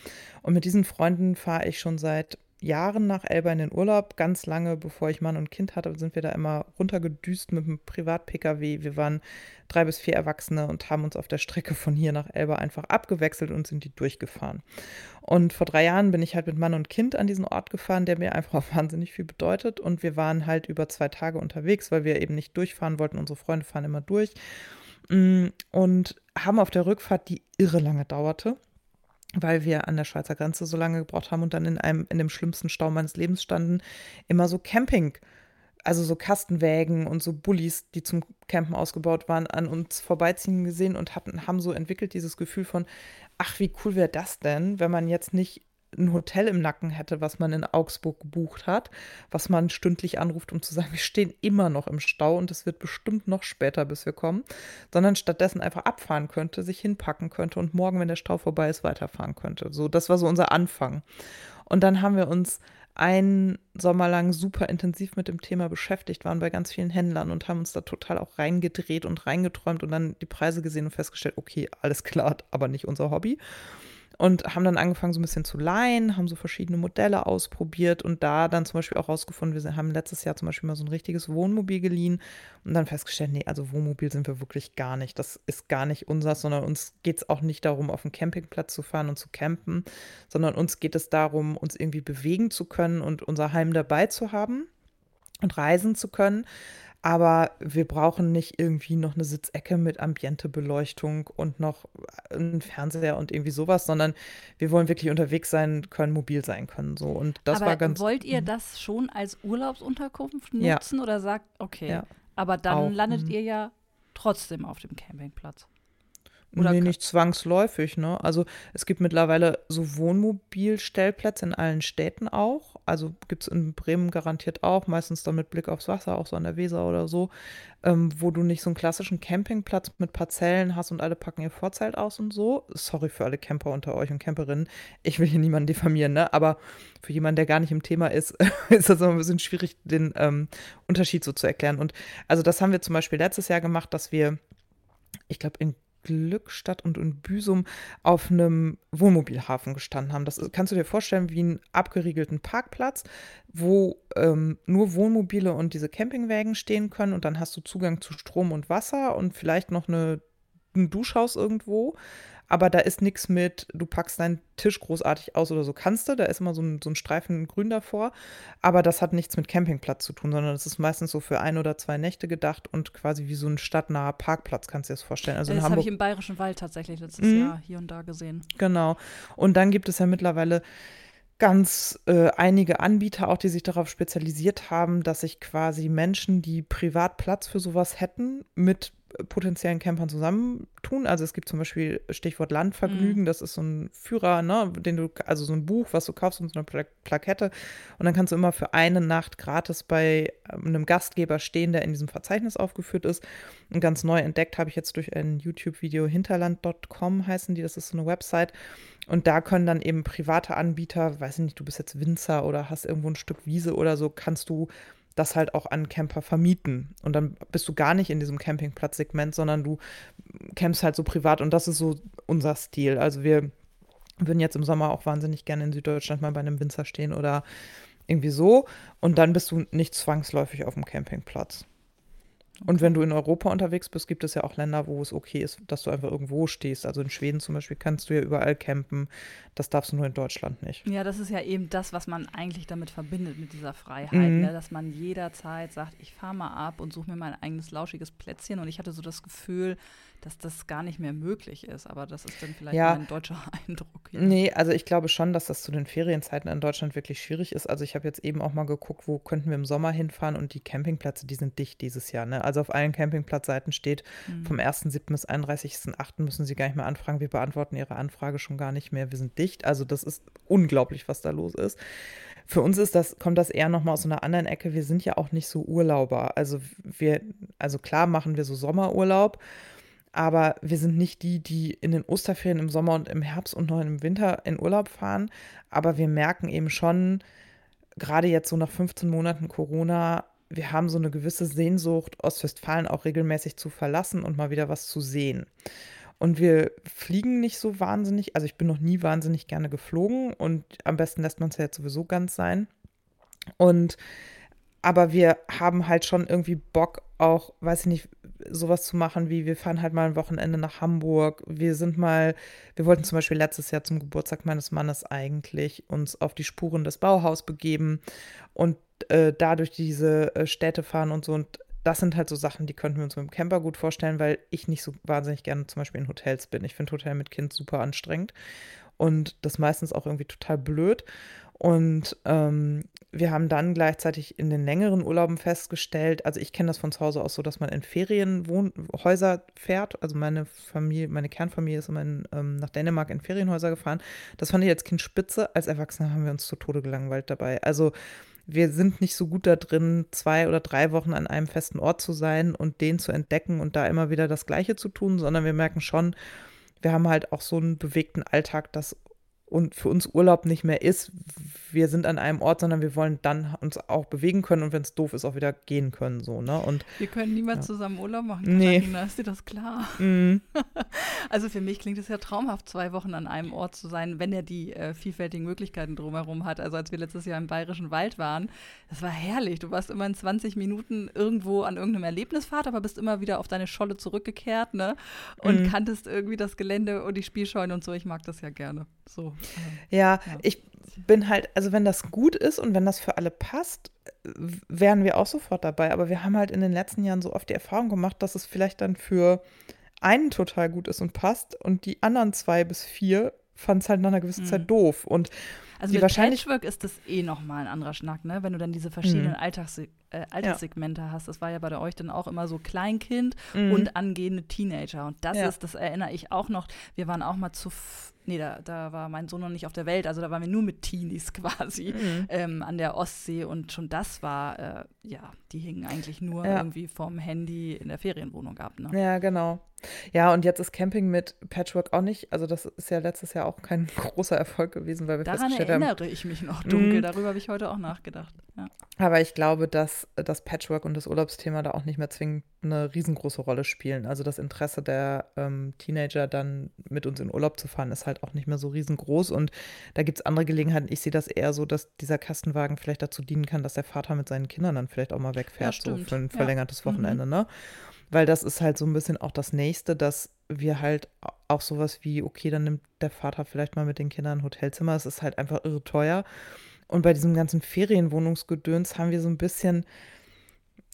Und mit diesen Freunden fahre ich schon seit Jahren nach Elba in den Urlaub, ganz lange bevor ich Mann und Kind hatte, sind wir da immer runtergedüst mit einem Privat-Pkw. Wir waren drei bis vier Erwachsene und haben uns auf der Strecke von hier nach Elba einfach abgewechselt und sind die durchgefahren. Und vor drei Jahren bin ich halt mit Mann und Kind an diesen Ort gefahren, der mir einfach wahnsinnig viel bedeutet. Und wir waren halt über zwei Tage unterwegs, weil wir eben nicht durchfahren wollten. Unsere Freunde fahren immer durch. Mm, und haben auf der Rückfahrt, die irre lange dauerte, weil wir an der Schweizer Grenze so lange gebraucht haben und dann in einem, in dem schlimmsten Stau meines Lebens standen, immer so Camping, also so Kastenwägen und so Bullis, die zum Campen ausgebaut waren, an uns vorbeiziehen gesehen und hatten, haben so entwickelt dieses Gefühl von, ach, wie cool wäre das denn, wenn man jetzt nicht ein Hotel im Nacken hätte, was man in Augsburg gebucht hat, was man stündlich anruft, um zu sagen, wir stehen immer noch im Stau und es wird bestimmt noch später, bis wir kommen, sondern stattdessen einfach abfahren könnte, sich hinpacken könnte und morgen, wenn der Stau vorbei ist, weiterfahren könnte. So, das war so unser Anfang. Und dann haben wir uns einen Sommer lang super intensiv mit dem Thema beschäftigt, waren bei ganz vielen Händlern und haben uns da total auch reingedreht und reingeträumt und dann die Preise gesehen und festgestellt, okay, alles klar, aber nicht unser Hobby und haben dann angefangen, so ein bisschen zu leihen, haben so verschiedene Modelle ausprobiert und da dann zum Beispiel auch rausgefunden, wir haben letztes Jahr zum Beispiel mal so ein richtiges Wohnmobil geliehen und dann festgestellt, nee, also Wohnmobil sind wir wirklich gar nicht. Das ist gar nicht unseres, sondern uns geht es auch nicht darum, auf den Campingplatz zu fahren und zu campen, sondern uns geht es darum, uns irgendwie bewegen zu können und unser Heim dabei zu haben und reisen zu können. Aber wir brauchen nicht irgendwie noch eine Sitzecke mit Ambientebeleuchtung und noch einen Fernseher und irgendwie sowas, sondern wir wollen wirklich unterwegs sein können, mobil sein können. So. Und das aber war ganz. Wollt ihr mhm. das schon als Urlaubsunterkunft nutzen ja. oder sagt, okay, ja. aber dann Auch, landet mhm. ihr ja trotzdem auf dem Campingplatz? Oder nee, nicht zwangsläufig, ne? Also es gibt mittlerweile so Wohnmobilstellplätze in allen Städten auch. Also gibt es in Bremen garantiert auch, meistens dann mit Blick aufs Wasser, auch so an der Weser oder so, ähm, wo du nicht so einen klassischen Campingplatz mit Parzellen hast und alle packen ihr Vorzelt aus und so. Sorry für alle Camper unter euch und Camperinnen. Ich will hier niemanden diffamieren, ne? Aber für jemanden, der gar nicht im Thema ist, ist das immer ein bisschen schwierig, den ähm, Unterschied so zu erklären. Und also das haben wir zum Beispiel letztes Jahr gemacht, dass wir ich glaube, in Glückstadt und in Büsum auf einem Wohnmobilhafen gestanden haben. Das kannst du dir vorstellen wie einen abgeriegelten Parkplatz, wo ähm, nur Wohnmobile und diese Campingwägen stehen können und dann hast du Zugang zu Strom und Wasser und vielleicht noch eine, ein Duschhaus irgendwo. Aber da ist nichts mit, du packst deinen Tisch großartig aus oder so. Kannst du, da ist immer so ein, so ein Streifen grün davor, aber das hat nichts mit Campingplatz zu tun, sondern es ist meistens so für ein oder zwei Nächte gedacht und quasi wie so ein stadtnaher Parkplatz, kannst du dir das vorstellen. Also das habe ich im Bayerischen Wald tatsächlich letztes mhm. Jahr hier und da gesehen. Genau. Und dann gibt es ja mittlerweile ganz äh, einige Anbieter auch, die sich darauf spezialisiert haben, dass sich quasi Menschen, die privat Platz für sowas hätten, mit potenziellen Campern zusammentun. Also es gibt zum Beispiel Stichwort Landvergnügen, mhm. das ist so ein Führer, ne, den du, also so ein Buch, was du kaufst und so eine Pla Plakette. Und dann kannst du immer für eine Nacht gratis bei ähm, einem Gastgeber stehen, der in diesem Verzeichnis aufgeführt ist. Und ganz neu entdeckt habe ich jetzt durch ein YouTube-Video hinterland.com heißen die, das ist so eine Website. Und da können dann eben private Anbieter, weiß ich nicht, du bist jetzt Winzer oder hast irgendwo ein Stück Wiese oder so, kannst du das halt auch an Camper vermieten. Und dann bist du gar nicht in diesem Campingplatz-Segment, sondern du campst halt so privat und das ist so unser Stil. Also wir würden jetzt im Sommer auch wahnsinnig gerne in Süddeutschland mal bei einem Winzer stehen oder irgendwie so. Und dann bist du nicht zwangsläufig auf dem Campingplatz. Und wenn du in Europa unterwegs bist, gibt es ja auch Länder, wo es okay ist, dass du einfach irgendwo stehst. Also in Schweden zum Beispiel kannst du ja überall campen. Das darfst du nur in Deutschland nicht. Ja, das ist ja eben das, was man eigentlich damit verbindet, mit dieser Freiheit. Mhm. Ne? Dass man jederzeit sagt, ich fahre mal ab und suche mir mein eigenes lauschiges Plätzchen. Und ich hatte so das Gefühl, dass das gar nicht mehr möglich ist. Aber das ist dann vielleicht ja. ein deutscher Eindruck. Ja. Nee, also ich glaube schon, dass das zu den Ferienzeiten in Deutschland wirklich schwierig ist. Also ich habe jetzt eben auch mal geguckt, wo könnten wir im Sommer hinfahren und die Campingplätze, die sind dicht dieses Jahr. Ne? Also auf allen Campingplatzseiten steht, mhm. vom 1.7. bis 31.8. müssen Sie gar nicht mehr anfragen. Wir beantworten Ihre Anfrage schon gar nicht mehr. Wir sind dicht. Also das ist unglaublich, was da los ist. Für uns ist das, kommt das eher nochmal aus einer anderen Ecke. Wir sind ja auch nicht so Urlauber. Also wir, also klar machen wir so Sommerurlaub aber wir sind nicht die, die in den Osterferien im Sommer und im Herbst und noch im Winter in Urlaub fahren. Aber wir merken eben schon, gerade jetzt so nach 15 Monaten Corona, wir haben so eine gewisse Sehnsucht, Ostwestfalen auch regelmäßig zu verlassen und mal wieder was zu sehen. Und wir fliegen nicht so wahnsinnig, also ich bin noch nie wahnsinnig gerne geflogen und am besten lässt man es ja jetzt sowieso ganz sein. Und aber wir haben halt schon irgendwie Bock, auch, weiß ich nicht, sowas zu machen wie, wir fahren halt mal ein Wochenende nach Hamburg. Wir sind mal, wir wollten zum Beispiel letztes Jahr zum Geburtstag meines Mannes eigentlich uns auf die Spuren des Bauhaus begeben und äh, dadurch diese äh, Städte fahren und so. Und das sind halt so Sachen, die könnten wir uns mit dem Camper gut vorstellen, weil ich nicht so wahnsinnig gerne zum Beispiel in Hotels bin. Ich finde Hotel mit Kind super anstrengend und das meistens auch irgendwie total blöd. Und ähm, wir haben dann gleichzeitig in den längeren Urlauben festgestellt, also ich kenne das von zu Hause aus so, dass man in Ferienhäuser fährt. Also meine Familie, meine Kernfamilie ist immer in, ähm, nach Dänemark in Ferienhäuser gefahren. Das fand ich als Kind spitze. Als Erwachsene haben wir uns zu Tode gelangweilt dabei. Also wir sind nicht so gut da drin, zwei oder drei Wochen an einem festen Ort zu sein und den zu entdecken und da immer wieder das Gleiche zu tun, sondern wir merken schon, wir haben halt auch so einen bewegten Alltag, dass und für uns Urlaub nicht mehr ist, wir sind an einem Ort, sondern wir wollen dann uns auch bewegen können und wenn es doof ist, auch wieder gehen können. So, ne? und, wir können niemals ja. zusammen Urlaub machen, Katharina, nee. ist dir das klar? Mm. also für mich klingt es ja traumhaft, zwei Wochen an einem Ort zu sein, wenn er die äh, vielfältigen Möglichkeiten drumherum hat. Also als wir letztes Jahr im Bayerischen Wald waren, das war herrlich. Du warst immer in 20 Minuten irgendwo an irgendeinem Erlebnisfahrt, aber bist immer wieder auf deine Scholle zurückgekehrt ne? und mm. kanntest irgendwie das Gelände und die Spielscheunen und so. Ich mag das ja gerne. So. Ja, ja, ich bin halt, also wenn das gut ist und wenn das für alle passt, wären wir auch sofort dabei. Aber wir haben halt in den letzten Jahren so oft die Erfahrung gemacht, dass es vielleicht dann für einen total gut ist und passt und die anderen zwei bis vier fanden es halt nach einer gewissen mhm. Zeit doof. Und also mit Patchwork ist das eh nochmal ein anderer Schnack, ne? Wenn du dann diese verschiedenen mhm. Alltags äh, Alterssegmente ja. hast. Das war ja bei euch dann auch immer so Kleinkind mhm. und angehende Teenager. Und das ja. ist, das erinnere ich auch noch. Wir waren auch mal zu nee, da, da war mein Sohn noch nicht auf der Welt, also da waren wir nur mit Teenies quasi mhm. ähm, an der Ostsee und schon das war, äh, ja, die hingen eigentlich nur ja. irgendwie vom Handy in der Ferienwohnung ab. Ne? Ja, genau. Ja, und jetzt ist Camping mit Patchwork auch nicht, also das ist ja letztes Jahr auch kein großer Erfolg gewesen, weil wir Daran festgestellt haben. Daran erinnere ich mich noch dunkel, mhm. darüber habe ich heute auch nachgedacht. Ja. Aber ich glaube, dass das Patchwork und das Urlaubsthema da auch nicht mehr zwingend eine riesengroße Rolle spielen. Also das Interesse der ähm, Teenager dann mit uns in Urlaub zu fahren, ist halt auch nicht mehr so riesengroß. Und da gibt es andere Gelegenheiten. Ich sehe das eher so, dass dieser Kastenwagen vielleicht dazu dienen kann, dass der Vater mit seinen Kindern dann vielleicht auch mal wegfährt, ja, so für ein verlängertes ja. Wochenende, mhm. ne? Weil das ist halt so ein bisschen auch das Nächste, dass wir halt auch sowas wie, okay, dann nimmt der Vater vielleicht mal mit den Kindern ein Hotelzimmer. Es ist halt einfach irre teuer. Und bei diesem ganzen Ferienwohnungsgedöns haben wir so ein bisschen,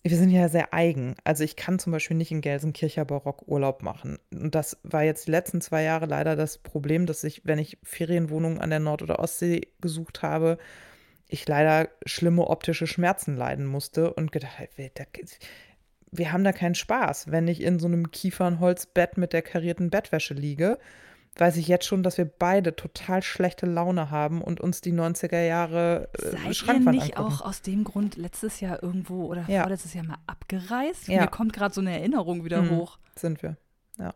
wir sind ja sehr eigen. Also ich kann zum Beispiel nicht in Gelsenkircher Barock Urlaub machen. Und das war jetzt die letzten zwei Jahre leider das Problem, dass ich, wenn ich Ferienwohnungen an der Nord- oder Ostsee gesucht habe, ich leider schlimme optische Schmerzen leiden musste und gedacht habe, wir haben da keinen Spaß. Wenn ich in so einem Kiefernholzbett mit der karierten Bettwäsche liege, weiß ich jetzt schon, dass wir beide total schlechte Laune haben und uns die 90er Jahre äh, Seid Schrankwand ihr nicht angucken. auch aus dem Grund letztes Jahr irgendwo oder ja. vorletztes Jahr mal abgereist? Ja. Mir kommt gerade so eine Erinnerung wieder mhm, hoch. Sind wir, ja.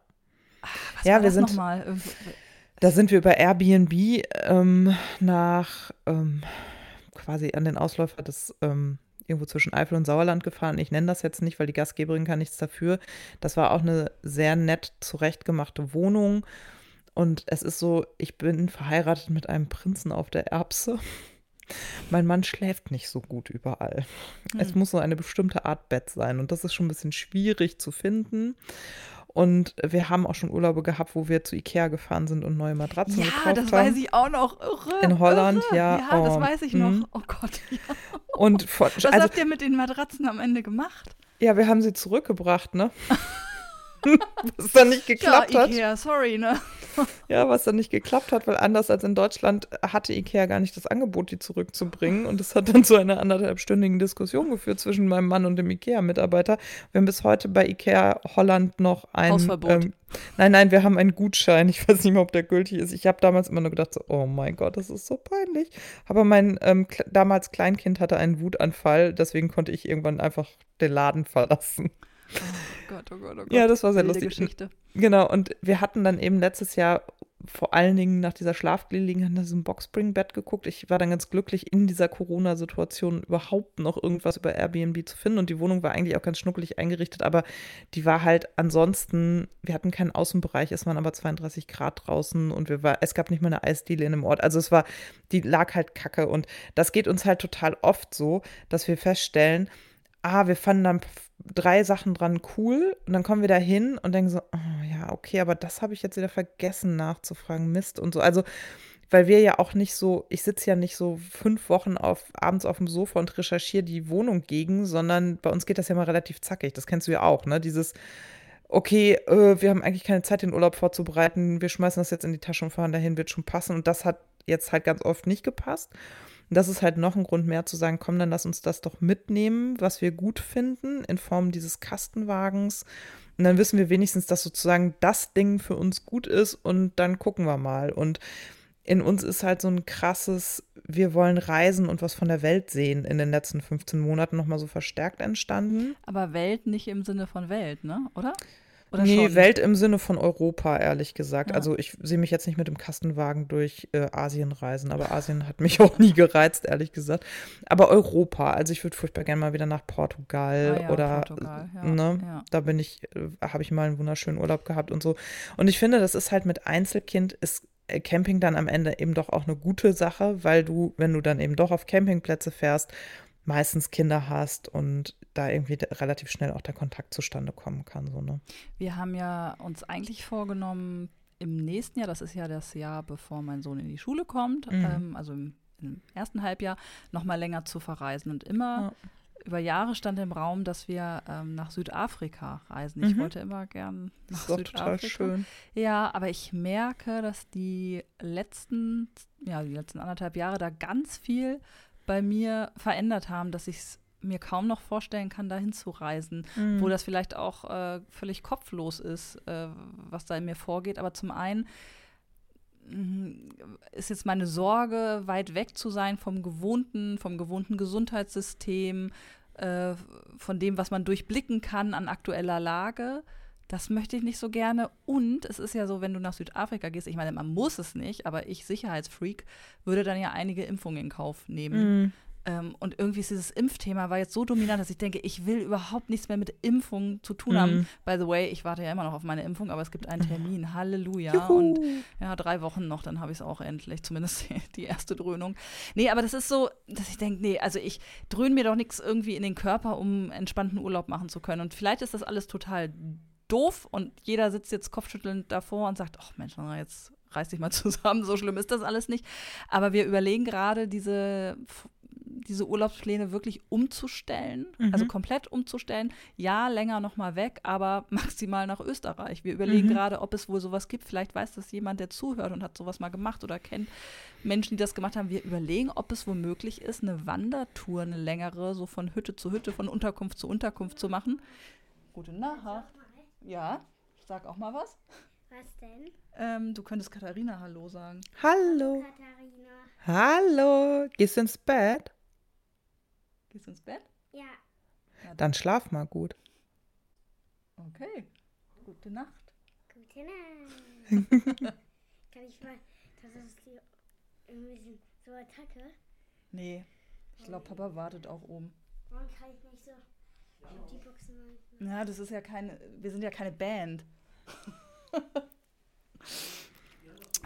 Ach, was ja, war wir das sind nochmal? Da sind wir über Airbnb ähm, nach ähm, quasi an den Ausläufer des ähm, irgendwo zwischen Eifel und Sauerland gefahren. Ich nenne das jetzt nicht, weil die Gastgeberin kann nichts dafür. Das war auch eine sehr nett zurechtgemachte Wohnung. Und es ist so, ich bin verheiratet mit einem Prinzen auf der Erbse. Mein Mann schläft nicht so gut überall. Hm. Es muss so eine bestimmte Art Bett sein. Und das ist schon ein bisschen schwierig zu finden. Und wir haben auch schon Urlaube gehabt, wo wir zu Ikea gefahren sind und neue Matratzen ja, gekauft haben. Ja, das weiß ich auch noch. Irre, In Holland, irre. ja. Ja, oh. das weiß ich noch. Mhm. Oh Gott. Ja. Und von, Was also, habt ihr mit den Matratzen am Ende gemacht? Ja, wir haben sie zurückgebracht, ne? was dann nicht geklappt ja, Ikea, hat. sorry, ne? ja, was dann nicht geklappt hat, weil anders als in Deutschland hatte Ikea gar nicht das Angebot, die zurückzubringen. Und das hat dann zu einer anderthalbstündigen Diskussion geführt zwischen meinem Mann und dem Ikea-Mitarbeiter. Wir haben bis heute bei Ikea Holland noch ein. Hausverbot. Ähm, nein, nein, wir haben einen Gutschein. Ich weiß nicht mehr, ob der gültig ist. Ich habe damals immer nur gedacht, so, oh mein Gott, das ist so peinlich. Aber mein ähm, damals Kleinkind hatte einen Wutanfall, deswegen konnte ich irgendwann einfach den Laden verlassen. Oh Gott, oh Gott, oh Gott. Ja, das war sehr Wilde lustig. Geschichte. Genau, und wir hatten dann eben letztes Jahr vor allen Dingen nach dieser Schlafgelegenheit nach diesem Boxspring-Bett geguckt. Ich war dann ganz glücklich, in dieser Corona-Situation überhaupt noch irgendwas über Airbnb zu finden. Und die Wohnung war eigentlich auch ganz schnuckelig eingerichtet, aber die war halt ansonsten, wir hatten keinen Außenbereich, es waren aber 32 Grad draußen und wir war, es gab nicht mal eine Eisdiele in dem Ort. Also es war, die lag halt kacke. Und das geht uns halt total oft so, dass wir feststellen, ah, wir fanden dann drei Sachen dran cool und dann kommen wir da hin und denken so, oh, ja, okay, aber das habe ich jetzt wieder vergessen nachzufragen, Mist und so. Also, weil wir ja auch nicht so, ich sitze ja nicht so fünf Wochen auf, abends auf dem Sofa und recherchiere die Wohnung gegen, sondern bei uns geht das ja mal relativ zackig. Das kennst du ja auch, ne? Dieses, okay, äh, wir haben eigentlich keine Zeit, den Urlaub vorzubereiten, wir schmeißen das jetzt in die Tasche und fahren dahin, wird schon passen. Und das hat jetzt halt ganz oft nicht gepasst. Und das ist halt noch ein Grund mehr zu sagen, komm, dann lass uns das doch mitnehmen, was wir gut finden, in Form dieses Kastenwagens. Und dann wissen wir wenigstens, dass sozusagen das Ding für uns gut ist und dann gucken wir mal. Und in uns ist halt so ein krasses, wir wollen reisen und was von der Welt sehen in den letzten 15 Monaten nochmal so verstärkt entstanden. Aber Welt nicht im Sinne von Welt, ne? Oder? Oder nee, schon? Welt im Sinne von Europa, ehrlich gesagt. Ja. Also ich sehe mich jetzt nicht mit dem Kastenwagen durch äh, Asien reisen, aber Asien hat mich auch nie gereizt, ehrlich gesagt. Aber Europa, also ich würde furchtbar gerne mal wieder nach Portugal ah, ja, oder Portugal, ja, ne, da bin ich, äh, habe ich mal einen wunderschönen Urlaub gehabt und so. Und ich finde, das ist halt mit Einzelkind ist äh, Camping dann am Ende eben doch auch eine gute Sache, weil du, wenn du dann eben doch auf Campingplätze fährst, meistens Kinder hast und da irgendwie relativ schnell auch der Kontakt zustande kommen kann. So, ne? Wir haben ja uns eigentlich vorgenommen, im nächsten Jahr, das ist ja das Jahr, bevor mein Sohn in die Schule kommt, mhm. ähm, also im, im, ersten Halbjahr, noch mal länger zu verreisen. Und immer ja. über Jahre stand im Raum, dass wir ähm, nach Südafrika reisen. Ich mhm. wollte immer gern nach das ist Südafrika. Total schön. Ja, aber ich merke, dass die letzten, ja, die letzten anderthalb Jahre da ganz viel bei mir verändert haben, dass ich es mir kaum noch vorstellen kann, dahin zu reisen, mhm. wo das vielleicht auch äh, völlig kopflos ist, äh, was da in mir vorgeht. Aber zum einen mm, ist jetzt meine Sorge, weit weg zu sein vom gewohnten, vom gewohnten Gesundheitssystem, äh, von dem, was man durchblicken kann an aktueller Lage. Das möchte ich nicht so gerne. Und es ist ja so, wenn du nach Südafrika gehst, ich meine, man muss es nicht, aber ich, Sicherheitsfreak, würde dann ja einige Impfungen in Kauf nehmen. Mm. Ähm, und irgendwie ist dieses Impfthema war jetzt so dominant, dass ich denke, ich will überhaupt nichts mehr mit Impfungen zu tun haben. Mhm. By the way, ich warte ja immer noch auf meine Impfung, aber es gibt einen Termin. Halleluja. Juhu. Und ja, drei Wochen noch, dann habe ich es auch endlich, zumindest die erste Dröhnung. Nee, aber das ist so, dass ich denke, nee, also ich dröhne mir doch nichts irgendwie in den Körper, um entspannten Urlaub machen zu können. Und vielleicht ist das alles total doof und jeder sitzt jetzt kopfschüttelnd davor und sagt, ach Mensch, jetzt reiß dich mal zusammen, so schlimm ist das alles nicht. Aber wir überlegen gerade, diese, diese Urlaubspläne wirklich umzustellen, mhm. also komplett umzustellen. Ja, länger nochmal weg, aber maximal nach Österreich. Wir überlegen mhm. gerade, ob es wohl sowas gibt. Vielleicht weiß das jemand, der zuhört und hat sowas mal gemacht oder kennt Menschen, die das gemacht haben. Wir überlegen, ob es womöglich ist, eine Wandertour, eine längere, so von Hütte zu Hütte, von Unterkunft zu Unterkunft zu machen. Gute Nacht. Ja, sag auch mal was. Was denn? Ähm, du könntest Katharina Hallo sagen. Hallo. Katharina. Hallo. Gehst du ins Bett? Gehst du ins Bett? Ja. dann schlaf mal gut. Okay. Gute Nacht. Gute Nacht. Kann ich mal, das ist die, ein bisschen so Attacke? Nee. Ich glaube, Papa wartet auch oben. Warum kann ich nicht so die Boxen machen? Ja, das ist ja keine, wir sind ja keine Band.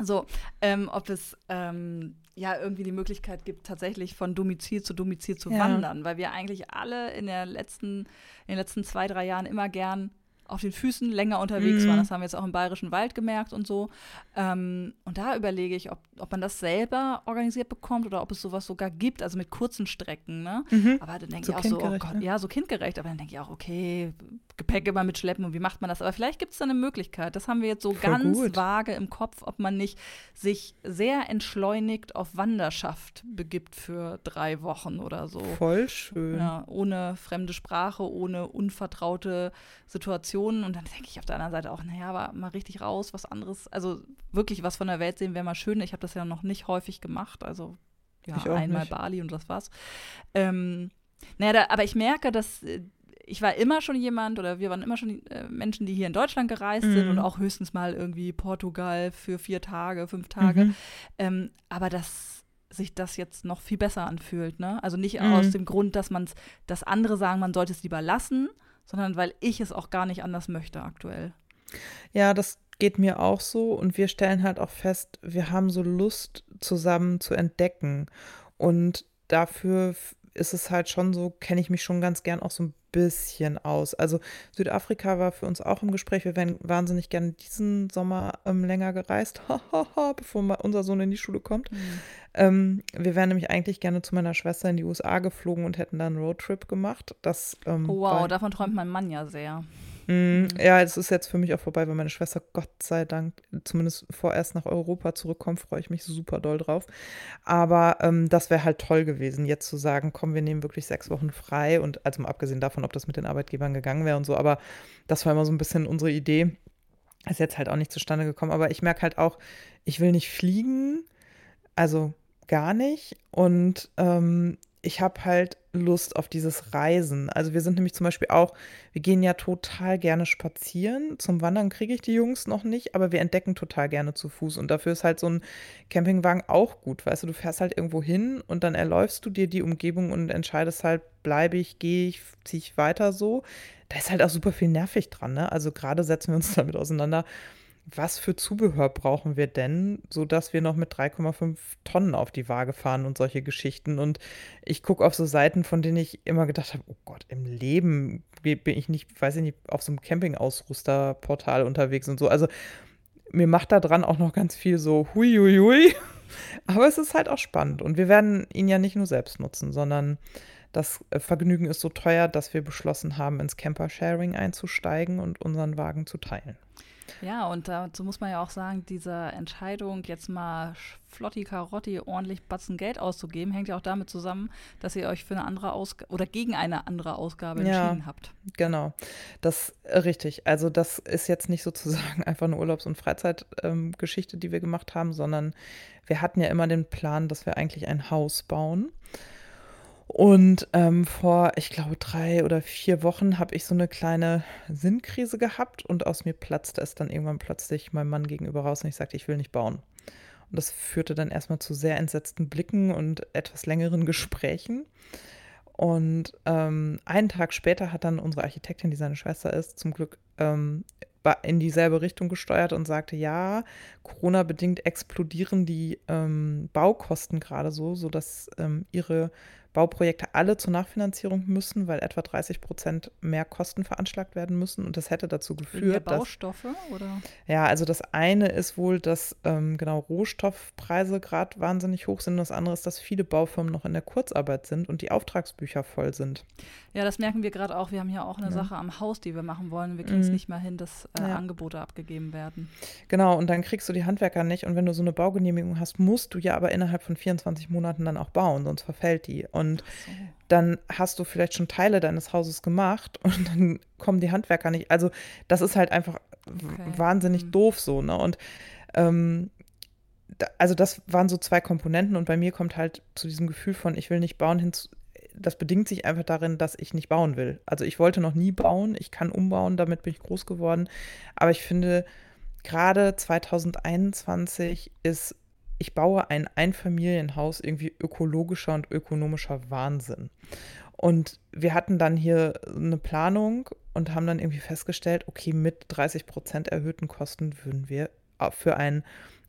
so, ähm, ob es ähm, ja irgendwie die Möglichkeit gibt, tatsächlich von Domizil zu Domizil zu ja. wandern, weil wir eigentlich alle in, der letzten, in den letzten zwei, drei Jahren immer gern auf den Füßen länger unterwegs mhm. waren. Das haben wir jetzt auch im Bayerischen Wald gemerkt und so. Ähm, und da überlege ich, ob, ob man das selber organisiert bekommt oder ob es sowas sogar gibt, also mit kurzen Strecken. Ne? Mhm. Aber dann denke so ich auch so, oh Gott, ne? ja, so kindgerecht. Aber dann denke ich auch, okay, Gepäck immer mitschleppen und wie macht man das? Aber vielleicht gibt es da eine Möglichkeit. Das haben wir jetzt so Voll ganz gut. vage im Kopf, ob man nicht sich sehr entschleunigt auf Wanderschaft begibt für drei Wochen oder so. Voll schön. Ja, ohne fremde Sprache, ohne unvertraute Situationen. Und dann denke ich auf der anderen Seite auch, naja, aber mal richtig raus, was anderes. Also wirklich was von der Welt sehen wäre mal schön. Ich habe das ja noch nicht häufig gemacht. Also ja, einmal nicht. Bali und das war's. Ähm, naja, da, aber ich merke, dass äh, ich war immer schon jemand oder wir waren immer schon äh, Menschen, die hier in Deutschland gereist mhm. sind und auch höchstens mal irgendwie Portugal für vier Tage, fünf Tage. Mhm. Ähm, aber dass sich das jetzt noch viel besser anfühlt, ne? Also nicht mhm. aus dem Grund, dass man dass andere sagen, man sollte es lieber lassen, sondern weil ich es auch gar nicht anders möchte aktuell. Ja, das geht mir auch so und wir stellen halt auch fest, wir haben so Lust zusammen zu entdecken und dafür ist es halt schon so, kenne ich mich schon ganz gern auch so ein bisschen aus. Also Südafrika war für uns auch im Gespräch. Wir wären wahnsinnig gerne diesen Sommer ähm, länger gereist, bevor unser Sohn in die Schule kommt. Mhm. Ähm, wir wären nämlich eigentlich gerne zu meiner Schwester in die USA geflogen und hätten dann einen Roadtrip gemacht. Das, ähm, oh, wow, davon träumt mein Mann ja sehr. Mhm. Ja, es ist jetzt für mich auch vorbei, weil meine Schwester Gott sei Dank zumindest vorerst nach Europa zurückkommt, freue ich mich super doll drauf. Aber ähm, das wäre halt toll gewesen, jetzt zu sagen, komm, wir nehmen wirklich sechs Wochen frei und also mal abgesehen davon, ob das mit den Arbeitgebern gegangen wäre und so, aber das war immer so ein bisschen unsere Idee. Ist jetzt halt auch nicht zustande gekommen, aber ich merke halt auch, ich will nicht fliegen, also gar nicht. Und ähm, ich habe halt Lust auf dieses Reisen. Also wir sind nämlich zum Beispiel auch, wir gehen ja total gerne spazieren. Zum Wandern kriege ich die Jungs noch nicht, aber wir entdecken total gerne zu Fuß. Und dafür ist halt so ein Campingwagen auch gut. Weißt du, du fährst halt irgendwo hin und dann erläufst du dir die Umgebung und entscheidest halt, bleibe ich, gehe ich, ziehe ich weiter so. Da ist halt auch super viel nervig dran. Ne? Also gerade setzen wir uns damit auseinander was für Zubehör brauchen wir denn, sodass wir noch mit 3,5 Tonnen auf die Waage fahren und solche Geschichten. Und ich gucke auf so Seiten, von denen ich immer gedacht habe, oh Gott, im Leben bin ich nicht, weiß ich nicht, auf so einem Campingausrüsterportal unterwegs und so. Also mir macht da dran auch noch ganz viel so hui, hui, hui. Aber es ist halt auch spannend. Und wir werden ihn ja nicht nur selbst nutzen, sondern das Vergnügen ist so teuer, dass wir beschlossen haben, ins Camper-Sharing einzusteigen und unseren Wagen zu teilen. Ja, und dazu muss man ja auch sagen, diese Entscheidung, jetzt mal Flotti Karotti ordentlich Batzen Geld auszugeben, hängt ja auch damit zusammen, dass ihr euch für eine andere Ausgabe oder gegen eine andere Ausgabe entschieden ja, habt. Genau, das äh, richtig. Also das ist jetzt nicht sozusagen einfach eine Urlaubs- und Freizeitgeschichte, ähm, die wir gemacht haben, sondern wir hatten ja immer den Plan, dass wir eigentlich ein Haus bauen. Und ähm, vor, ich glaube, drei oder vier Wochen habe ich so eine kleine Sinnkrise gehabt und aus mir platzte es dann irgendwann plötzlich meinem Mann gegenüber raus und ich sagte, ich will nicht bauen. Und das führte dann erstmal zu sehr entsetzten Blicken und etwas längeren Gesprächen. Und ähm, einen Tag später hat dann unsere Architektin, die seine Schwester ist, zum Glück ähm, in dieselbe Richtung gesteuert und sagte, ja, Corona-bedingt explodieren die ähm, Baukosten gerade so, sodass ähm, ihre Bauprojekte alle zur Nachfinanzierung müssen, weil etwa 30 Prozent mehr Kosten veranschlagt werden müssen. Und das hätte dazu geführt, dass. Baustoffe oder? Ja, also das eine ist wohl, dass ähm, genau Rohstoffpreise gerade wahnsinnig hoch sind. Und das andere ist, dass viele Baufirmen noch in der Kurzarbeit sind und die Auftragsbücher voll sind. Ja, das merken wir gerade auch. Wir haben ja auch eine ja. Sache am Haus, die wir machen wollen. Wir kriegen es mhm. nicht mehr hin, dass äh, ja. Angebote abgegeben werden. Genau, und dann kriegst du die Handwerker nicht. Und wenn du so eine Baugenehmigung hast, musst du ja aber innerhalb von 24 Monaten dann auch bauen, sonst verfällt die. Und so. dann hast du vielleicht schon Teile deines Hauses gemacht und dann kommen die Handwerker nicht. Also das ist halt einfach okay. wahnsinnig mhm. doof so, ne? Und ähm, da, also das waren so zwei Komponenten und bei mir kommt halt zu diesem Gefühl von, ich will nicht bauen hinzu, das bedingt sich einfach darin, dass ich nicht bauen will. Also ich wollte noch nie bauen, ich kann umbauen, damit bin ich groß geworden. Aber ich finde, gerade 2021 ist ich baue ein Einfamilienhaus irgendwie ökologischer und ökonomischer Wahnsinn. Und wir hatten dann hier eine Planung und haben dann irgendwie festgestellt, okay, mit 30 Prozent erhöhten Kosten würden wir für ein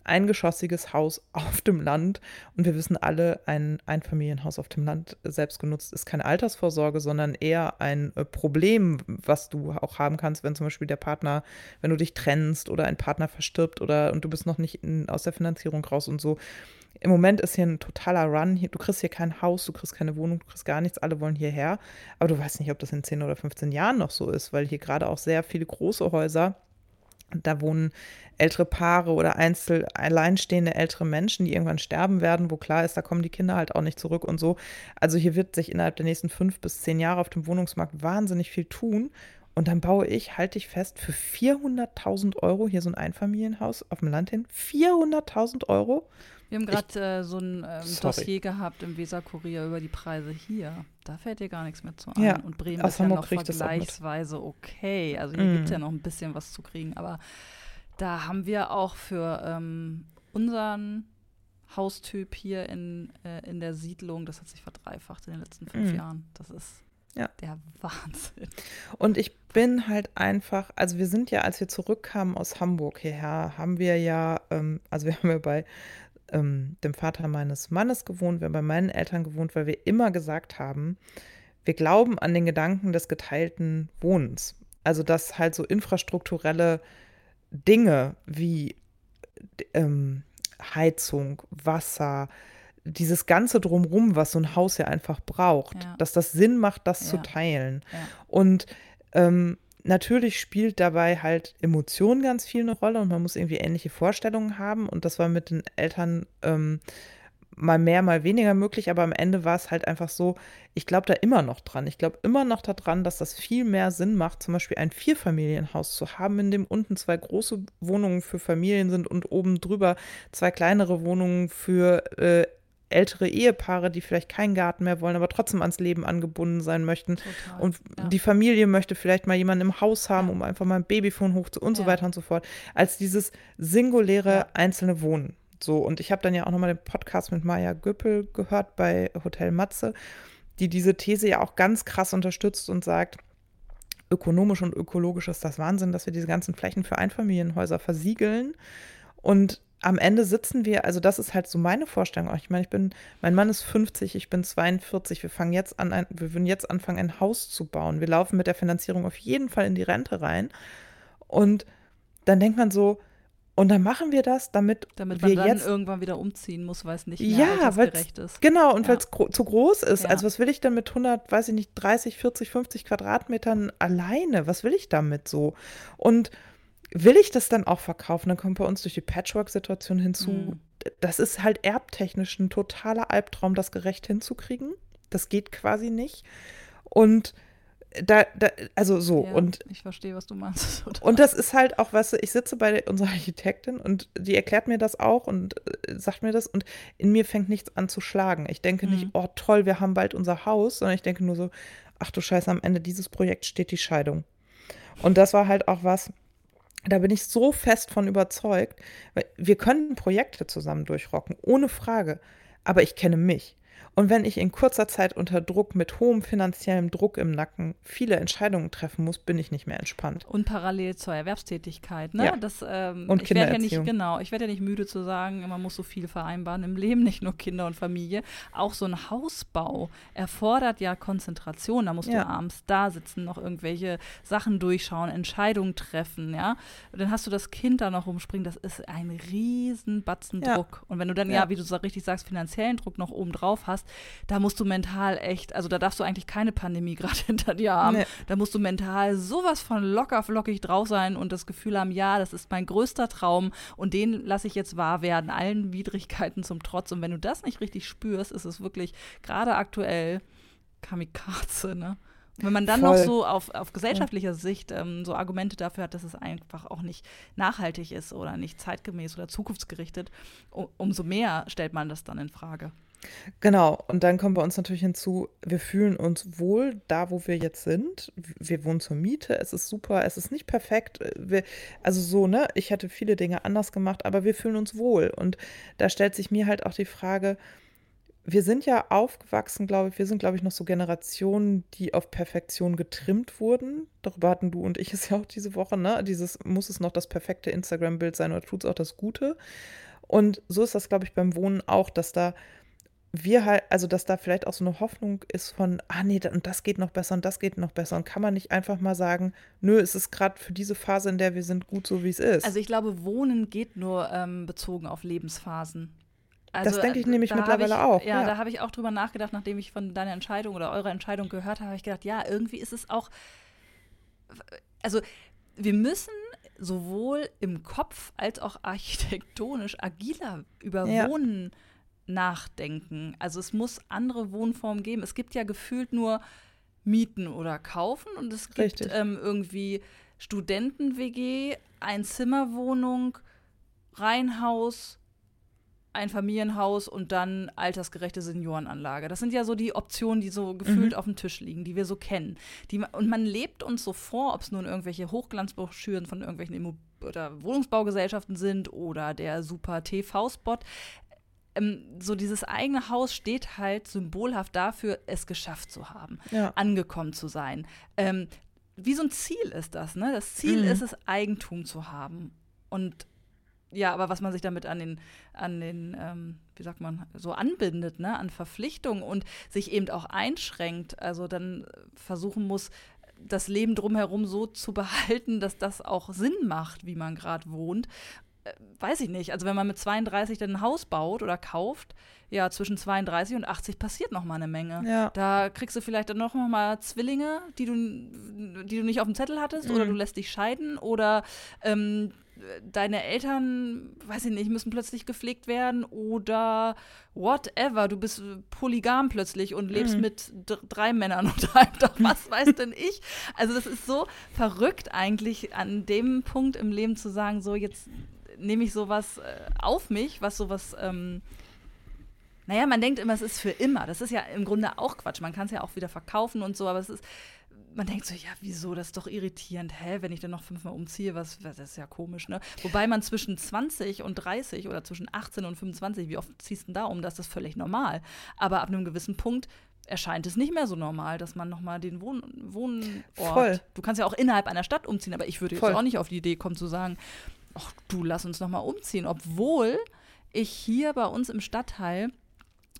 eingeschossiges Haus auf dem Land. Und wir wissen alle, ein Einfamilienhaus auf dem Land selbst genutzt ist keine Altersvorsorge, sondern eher ein äh, Problem, was du auch haben kannst, wenn zum Beispiel der Partner, wenn du dich trennst oder ein Partner verstirbt oder und du bist noch nicht in, aus der Finanzierung raus und so. Im Moment ist hier ein totaler Run. Du kriegst hier kein Haus, du kriegst keine Wohnung, du kriegst gar nichts. Alle wollen hierher. Aber du weißt nicht, ob das in 10 oder 15 Jahren noch so ist, weil hier gerade auch sehr viele große Häuser da wohnen ältere Paare oder einzel alleinstehende ältere Menschen, die irgendwann sterben werden, wo klar ist, da kommen die Kinder halt auch nicht zurück und so. Also hier wird sich innerhalb der nächsten fünf bis zehn Jahre auf dem Wohnungsmarkt wahnsinnig viel tun. Und dann baue ich, halte ich fest, für 400.000 Euro hier so ein Einfamilienhaus auf dem Land hin. 400.000 Euro. Wir haben gerade äh, so ein ähm, Dossier gehabt im Weser-Kurier über die Preise hier. Da fällt dir gar nichts mehr zu ein. Ja, und Bremen ist ja noch vergleichsweise okay. Also hier mm. gibt es ja noch ein bisschen was zu kriegen. Aber da haben wir auch für ähm, unseren Haustyp hier in, äh, in der Siedlung, das hat sich verdreifacht in den letzten fünf mm. Jahren. Das ist ja. der Wahnsinn. Und ich bin halt einfach, also wir sind ja, als wir zurückkamen aus Hamburg hierher, haben wir ja, ähm, also wir haben ja bei ähm, dem Vater meines Mannes gewohnt, wir haben bei meinen Eltern gewohnt, weil wir immer gesagt haben, wir glauben an den Gedanken des geteilten Wohnens. Also dass halt so infrastrukturelle Dinge wie ähm, Heizung, Wasser, dieses ganze drumrum, was so ein Haus ja einfach braucht, ja. dass das Sinn macht, das ja. zu teilen. Ja. Und ähm, natürlich spielt dabei halt Emotion ganz viel eine Rolle und man muss irgendwie ähnliche Vorstellungen haben. Und das war mit den Eltern ähm, mal mehr, mal weniger möglich, aber am Ende war es halt einfach so, ich glaube da immer noch dran. Ich glaube immer noch daran, dass das viel mehr Sinn macht, zum Beispiel ein Vierfamilienhaus zu haben, in dem unten zwei große Wohnungen für Familien sind und oben drüber zwei kleinere Wohnungen für äh, ältere Ehepaare, die vielleicht keinen Garten mehr wollen, aber trotzdem ans Leben angebunden sein möchten. Total, und ja. die Familie möchte vielleicht mal jemanden im Haus haben, ja. um einfach mal ein Babyphone hoch und so weiter und so fort. Als dieses singuläre einzelne Wohnen. So, und ich habe dann ja auch nochmal den Podcast mit Maya Göppel gehört bei Hotel Matze, die diese These ja auch ganz krass unterstützt und sagt, ökonomisch und ökologisch ist das Wahnsinn, dass wir diese ganzen Flächen für Einfamilienhäuser versiegeln. Und am Ende sitzen wir, also das ist halt so meine Vorstellung. Ich meine, ich bin, mein Mann ist 50, ich bin 42. Wir fangen jetzt an, ein, wir würden jetzt anfangen, ein Haus zu bauen. Wir laufen mit der Finanzierung auf jeden Fall in die Rente rein. Und dann denkt man so, und dann machen wir das, damit, damit man wir dann jetzt irgendwann wieder umziehen muss, weil es nicht mehr ja, gerecht ist. Genau, und ja. weil es gro zu groß ist. Ja. Also was will ich denn mit 100, weiß ich nicht, 30, 40, 50 Quadratmetern alleine? Was will ich damit so? Und will ich das dann auch verkaufen? Dann kommt bei uns durch die Patchwork-Situation hinzu. Mhm. Das ist halt erbtechnisch ein totaler Albtraum, das gerecht hinzukriegen. Das geht quasi nicht. Und da, da also so ja, und ich verstehe, was du meinst. Und das ist halt auch, was ich sitze bei unserer Architektin und die erklärt mir das auch und äh, sagt mir das und in mir fängt nichts an zu schlagen. Ich denke mhm. nicht, oh toll, wir haben bald unser Haus, sondern ich denke nur so, ach du Scheiße, am Ende dieses Projekts steht die Scheidung. Und das war halt auch was, da bin ich so fest von überzeugt, weil wir können Projekte zusammen durchrocken, ohne Frage. Aber ich kenne mich. Und wenn ich in kurzer Zeit unter Druck mit hohem finanziellem Druck im Nacken viele Entscheidungen treffen muss, bin ich nicht mehr entspannt. Und parallel zur Erwerbstätigkeit, ne? Ja. Das, ähm, Und ich werde ja nicht, genau, ich werde ja nicht müde zu sagen, man muss so viel vereinbaren im Leben, nicht nur Kinder und Familie. Auch so ein Hausbau erfordert ja Konzentration. Da musst Ja. du abends da sitzen, noch irgendwelche Sachen durchschauen, Entscheidungen treffen, ja. Und dann hast du das Kind da noch rumspringen, das ist ein riesen Batzen Ja. Druck. Und wenn du dann, Ja. ja, wie du so richtig sagst, finanziellen Druck noch oben drauf hast, da musst du mental echt, also da darfst du eigentlich keine Pandemie gerade hinter dir haben. Nee. Da musst du mental sowas von locker flockig drauf sein und das Gefühl haben, ja, das ist mein größter Traum und den lasse ich jetzt wahr werden, allen Widrigkeiten zum Trotz. Und wenn du das nicht richtig spürst, ist es wirklich gerade aktuell Kamikaze, ne? Wenn man dann noch Voll. so auf, auf gesellschaftlicher Sicht ähm, so Argumente dafür hat, dass es einfach auch nicht nachhaltig ist oder nicht zeitgemäß oder zukunftsgerichtet, um, umso mehr stellt man das dann in Frage. Genau, und dann kommt bei uns natürlich hinzu, wir fühlen uns wohl da, wo wir jetzt sind. Wir wohnen zur Miete, es ist super, es ist nicht perfekt. Wir, also so, ne? Ich hätte viele Dinge anders gemacht, aber wir fühlen uns wohl. Und da stellt sich mir halt auch die Frage, wir sind ja aufgewachsen, glaube ich, wir sind, glaube ich, noch so Generationen, die auf Perfektion getrimmt wurden. Darüber hatten du und ich es ja auch diese Woche, ne? Dieses, muss es noch das perfekte Instagram-Bild sein oder tut es auch das Gute? Und so ist das, glaube ich, beim Wohnen auch, dass da wir halt, also dass da vielleicht auch so eine Hoffnung ist von, ah nee, und das geht noch besser und das geht noch besser. Und kann man nicht einfach mal sagen, nö, es ist gerade für diese Phase, in der wir sind, gut so, wie es ist. Also ich glaube, Wohnen geht nur ähm, bezogen auf Lebensphasen. Also, denke ich äh, nämlich mittlerweile ich, auch, Ja, ja. da habe ich auch drüber nachgedacht, nachdem ich von deiner Entscheidung oder eurer Entscheidung gehört habe, habe ich gedacht, ja, irgendwie ist es auch, also wir müssen sowohl im Kopf als auch architektonisch agiler über Ja. Wohnen nachdenken. Also es muss andere Wohnformen geben. Es gibt ja gefühlt nur Mieten oder Kaufen und es gibt ähm, irgendwie Studenten-WG, Einzimmerwohnung, Reihenhaus, ein Familienhaus und dann altersgerechte Seniorenanlage. Das sind ja so die Optionen, die so gefühlt auf dem Tisch liegen, die wir so kennen. Die, und man lebt uns so vor, ob es nun irgendwelche Hochglanzbroschüren von irgendwelchen Immo oder Wohnungsbaugesellschaften sind oder der super TV-Spot. Ähm, so dieses eigene Haus steht halt symbolhaft dafür, es geschafft zu haben ja. angekommen zu sein. Ähm, wie so ein Ziel ist das, ne? Das Ziel Mhm. ist es, Eigentum zu haben. Und ja, aber was man sich damit an den, an den, ähm, wie sagt man, so anbindet, ne, an Verpflichtungen und sich eben auch einschränkt, also dann versuchen muss, das Leben drumherum so zu behalten, dass das auch Sinn macht, wie man gerade wohnt. Weiß ich nicht. Also wenn man mit 32 dann ein Haus baut oder kauft, ja, zwischen 32 und 80 passiert noch mal eine Menge. Ja. Da kriegst du vielleicht dann noch mal Zwillinge, die du, die du nicht auf dem Zettel hattest, oder Mhm. du lässt dich scheiden, oder ähm, deine Eltern, weiß ich nicht, müssen plötzlich gepflegt werden, oder whatever, du bist polygam plötzlich und lebst Mhm. mit drei Männern unter einem Dach. Was weiß denn ich? Also das ist so verrückt eigentlich an dem Punkt im Leben zu sagen, so jetzt nehme ich sowas äh, auf mich, was sowas ähm, naja, man denkt immer, es ist für immer. Das ist ja im Grunde auch Quatsch. Man kann es ja auch wieder verkaufen und so, aber es ist, man denkt so, ja, wieso, das ist doch irritierend. Hä, wenn ich dann noch fünfmal umziehe, was, was das ist ja komisch, ne? Wobei man zwischen 20 und 30 oder zwischen 18 und 25, wie oft ziehst du denn da um? Das ist völlig normal. Aber ab einem gewissen Punkt erscheint es nicht mehr so normal, dass man nochmal den Wohn Wohnort. Voll. Du kannst ja auch innerhalb einer Stadt umziehen, aber ich würde jetzt Voll. auch nicht auf die Idee kommen zu sagen, ach du, lass uns nochmal umziehen, obwohl ich hier bei uns im Stadtteil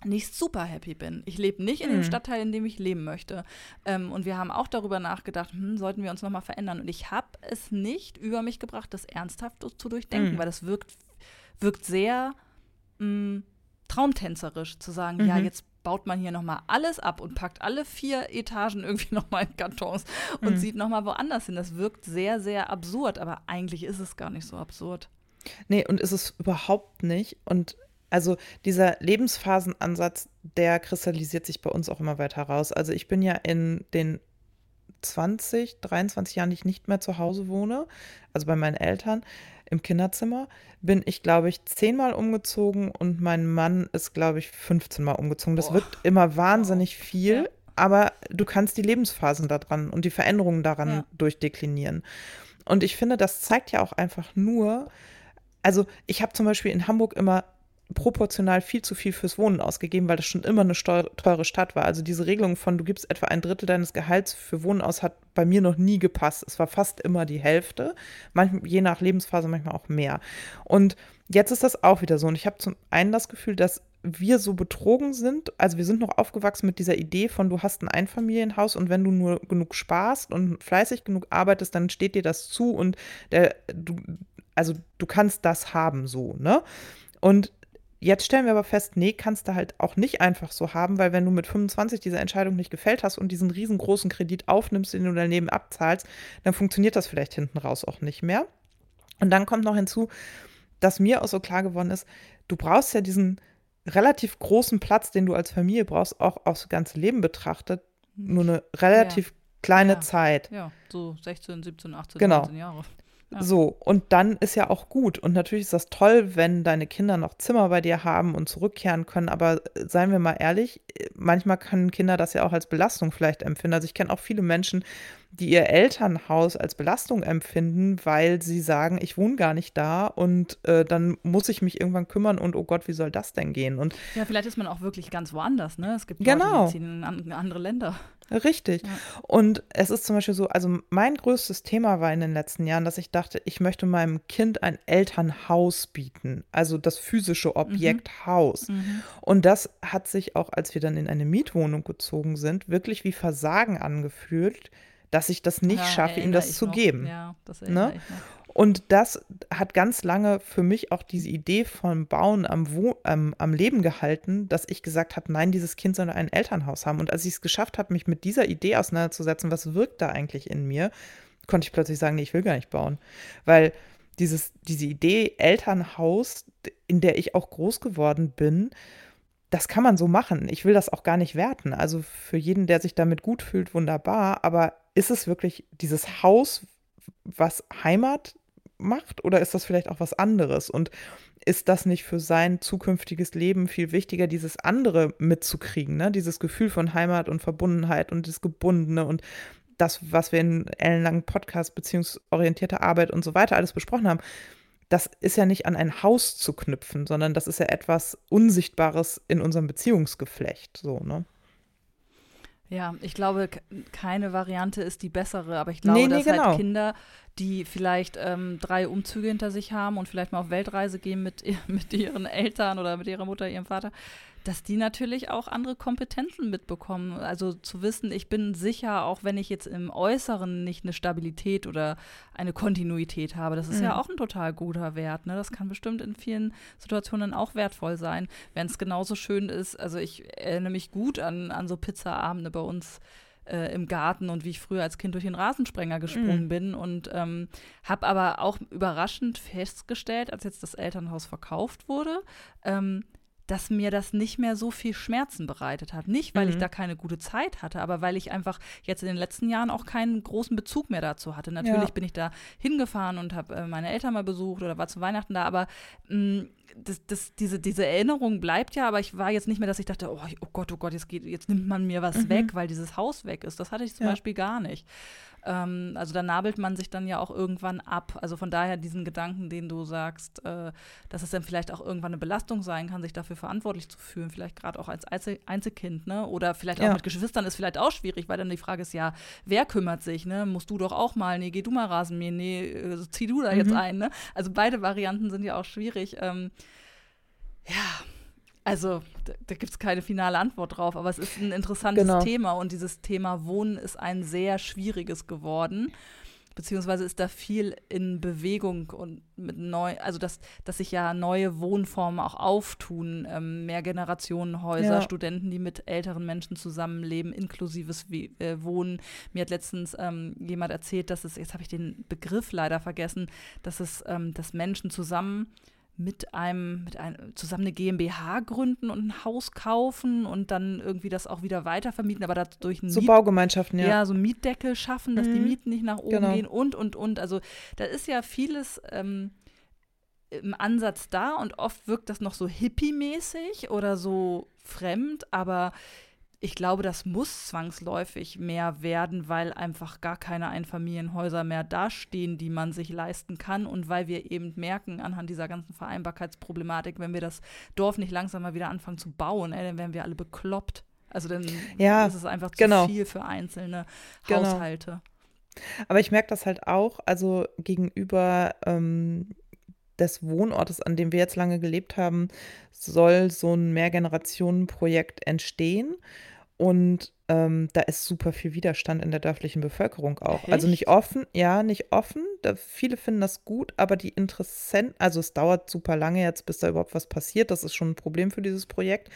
nicht super happy bin. Ich lebe nicht in dem Hm. Stadtteil, in dem ich leben möchte. Ähm, und wir haben auch darüber nachgedacht, hm, sollten wir uns nochmal verändern. Und ich habe es nicht über mich gebracht, das ernsthaft zu- durchdenken, Hm. weil das wirkt, wirkt sehr mh, traumtänzerisch zu sagen, ja, Mhm. jetzt baut man hier nochmal alles ab und packt alle vier Etagen irgendwie nochmal in Kartons und Mhm. sieht nochmal woanders hin. Das wirkt sehr, sehr absurd, aber eigentlich ist es gar nicht so absurd. Nee, und ist es überhaupt nicht. Und also dieser Lebensphasenansatz, der kristallisiert sich bei uns auch immer weiter raus. Also ich bin ja in den 20, 23 Jahren, die ich nicht mehr zu Hause wohne, also bei meinen Eltern im Kinderzimmer, bin ich, glaube ich, zehnmal umgezogen und mein Mann ist, glaube ich, 15 Mal umgezogen. Das Boah. wirkt immer wahnsinnig viel, Ja. aber du kannst die Lebensphasen daran und die Veränderungen daran Ja. durchdeklinieren. Und ich finde, das zeigt ja auch einfach nur, also ich habe zum Beispiel in Hamburg immer proportional viel zu viel fürs Wohnen ausgegeben, weil das schon immer eine teure Stadt war. Also diese Regelung von, du gibst etwa ein Drittel deines Gehalts für Wohnen aus, hat bei mir noch nie gepasst. Es war fast immer die Hälfte, manchmal, je nach Lebensphase manchmal auch mehr. Und jetzt ist das auch wieder so. Und ich habe zum einen das Gefühl, dass wir so betrogen sind. Also wir sind noch aufgewachsen mit dieser Idee von, du hast ein Einfamilienhaus und wenn du nur genug sparst und fleißig genug arbeitest, dann steht dir das zu und der, du, also du kannst das haben so, ne? Und Jetzt stellen wir aber fest, nee, kannst du halt auch nicht einfach so haben, weil wenn du mit 25 diese Entscheidung nicht gefällt hast und diesen riesengroßen Kredit aufnimmst, den du daneben abzahlst, dann funktioniert das vielleicht hinten raus auch nicht mehr. Und dann kommt noch hinzu, dass mir auch so klar geworden ist, du brauchst ja diesen relativ großen Platz, den du als Familie brauchst, auch aufs ganze Leben betrachtet, nur eine relativ ja. kleine ja. Zeit. Ja, so 16, 17, 18, genau. 19 Jahre. So, und dann ist ja auch gut. Und natürlich ist das toll, wenn deine Kinder noch Zimmer bei dir haben und zurückkehren können. Aber äh, seien wir mal ehrlich, äh, manchmal können Kinder das ja auch als Belastung vielleicht empfinden. Also ich kenne auch viele Menschen, die ihr Elternhaus als Belastung empfinden, weil sie sagen, ich wohne gar nicht da und äh, dann muss ich mich irgendwann kümmern und oh Gott, wie soll das denn gehen? Und ja, vielleicht ist man auch wirklich ganz woanders, ne? Es gibt genau. Leute, die ziehen in andere Länder. Richtig. Ja. Und es ist zum Beispiel so, also mein größtes Thema war in den letzten Jahren, dass ich dachte, ich möchte meinem Kind ein Elternhaus bieten, also das physische Objekt mhm. Haus. Mhm. Und das hat sich auch, als wir dann in eine Mietwohnung gezogen sind, wirklich wie Versagen angefühlt, dass ich das nicht ja, schaffe, ihm das zu noch. geben. Ja, das ne? Und das hat ganz lange für mich auch diese Idee von Bauen am, Wo ähm, am Leben gehalten, dass ich gesagt habe, nein, dieses Kind soll ein Elternhaus haben. Und als ich es geschafft habe, mich mit dieser Idee auseinanderzusetzen, was wirkt da eigentlich in mir, konnte ich plötzlich sagen, nee, ich will gar nicht bauen. Weil dieses, diese Idee Elternhaus, in der ich auch groß geworden bin, das kann man so machen. Ich will das auch gar nicht werten. Also für jeden, der sich damit gut fühlt, wunderbar. Aber ist es wirklich dieses Haus, was Heimat macht oder ist das vielleicht auch was anderes? Und ist das nicht für sein zukünftiges Leben viel wichtiger, dieses andere mitzukriegen, ne? dieses Gefühl von Heimat und Verbundenheit und das Gebundene und das, was wir in ellenlangen Podcast, beziehungsorientierte Arbeit und so weiter alles besprochen haben, das ist ja nicht an ein Haus zu knüpfen, sondern das ist ja etwas Unsichtbares in unserem Beziehungsgeflecht, so, ne? Ja, ich glaube, keine Variante ist die bessere, aber ich glaube, nee, nee, dass genau. halt Kinder, die vielleicht ähm, drei Umzüge hinter sich haben und vielleicht mal auf Weltreise gehen mit, mit ihren Eltern oder mit ihrer Mutter, ihrem Vater, dass die natürlich auch andere Kompetenzen mitbekommen. Also zu wissen, ich bin sicher, auch wenn ich jetzt im Äußeren nicht eine Stabilität oder eine Kontinuität habe, das ist mhm. ja auch ein total guter Wert. Ne? Das kann bestimmt in vielen Situationen auch wertvoll sein, wenn es genauso schön ist. Also ich erinnere mich gut an, an so Pizzaabende bei uns äh, im Garten und wie ich früher als Kind durch den Rasensprenger gesprungen mhm. bin und ähm, habe aber auch überraschend festgestellt, als jetzt das Elternhaus verkauft wurde, ähm, dass mir das nicht mehr so viel Schmerzen bereitet hat. Nicht, weil mhm. ich da keine gute Zeit hatte, aber weil ich einfach jetzt in den letzten Jahren auch keinen großen Bezug mehr dazu hatte. Natürlich ja. bin ich da hingefahren und habe äh, meine Eltern mal besucht oder war zu Weihnachten da, aber mh, mm, das, das, diese, diese Erinnerung bleibt ja, aber ich war jetzt nicht mehr, dass ich dachte, oh, oh Gott, oh Gott, jetzt, geht, jetzt nimmt man mir was mhm. weg, weil dieses Haus weg ist. Das hatte ich zum ja. Beispiel gar nicht. Ähm, also da nabelt man sich dann ja auch irgendwann ab. Also von daher diesen Gedanken, den du sagst, äh, dass es dann vielleicht auch irgendwann eine Belastung sein kann, sich dafür verantwortlich zu fühlen, vielleicht gerade auch als Einzel Einzelkind, ne? Oder vielleicht auch ja. mit Geschwistern ist vielleicht auch schwierig, weil dann die Frage ist ja, wer kümmert sich, ne? Musst du doch auch mal, nee, geh du mal Rasenmähen, nee, äh, zieh du da mhm. jetzt ein, ne? Also beide Varianten sind ja auch schwierig. Ähm, ja, also da, da gibt es keine finale Antwort drauf, aber es ist ein interessantes genau. Thema und dieses Thema Wohnen ist ein sehr schwieriges geworden. Beziehungsweise ist da viel in Bewegung und mit neu, also dass, dass sich ja neue Wohnformen auch auftun, ähm, mehr Generationenhäuser, ja. Studenten, die mit älteren Menschen zusammenleben, inklusives äh, Wohnen. Mir hat letztens ähm, jemand erzählt, dass es, jetzt habe ich den Begriff leider vergessen, dass es, ähm, dass Menschen zusammen mit einem, mit einem, zusammen eine GmbH gründen und ein Haus kaufen und dann irgendwie das auch wieder weitervermieten, aber dadurch ein So Miet Baugemeinschaften, ja. Ja, so einen Mietdeckel schaffen, dass mhm. die Mieten nicht nach oben genau. gehen und, und, und. Also da ist ja vieles ähm, im Ansatz da und oft wirkt das noch so hippie-mäßig oder so fremd, aber ich glaube, das muss zwangsläufig mehr werden, weil einfach gar keine Einfamilienhäuser mehr dastehen, die man sich leisten kann und weil wir eben merken anhand dieser ganzen Vereinbarkeitsproblematik, wenn wir das Dorf nicht langsam mal wieder anfangen zu bauen, ey, dann werden wir alle bekloppt. Also dann Ja, ist es einfach zu genau. viel für einzelne Genau. Haushalte. Aber ich merke das halt auch, also gegenüber ähm, des Wohnortes, an dem wir jetzt lange gelebt haben, soll so ein Mehrgenerationenprojekt entstehen. Und ähm, da ist super viel Widerstand in der dörflichen Bevölkerung auch. Also nicht Echt? offen, ja, nicht offen. Da, viele finden das gut, aber die Interessenten, also es dauert super lange jetzt, bis da überhaupt was passiert. Das ist schon ein Problem für dieses Projekt.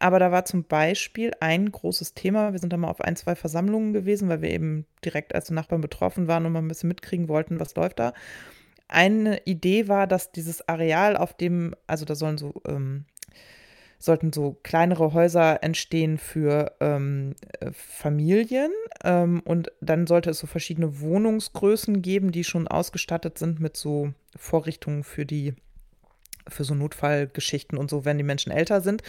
Aber da war zum Beispiel ein großes Thema. Wir sind da mal auf ein, zwei Versammlungen gewesen, weil wir eben direkt als Nachbarn betroffen waren und mal ein bisschen mitkriegen wollten, was läuft da. Eine Idee war, dass dieses Areal, auf dem, also da sollen so, ähm, sollten so kleinere Häuser entstehen für ähm, äh, Familien. Ähm, und dann sollte es so verschiedene Wohnungsgrößen geben, die schon ausgestattet sind mit so Vorrichtungen für die für so Notfallgeschichten und so, wenn die Menschen älter sind.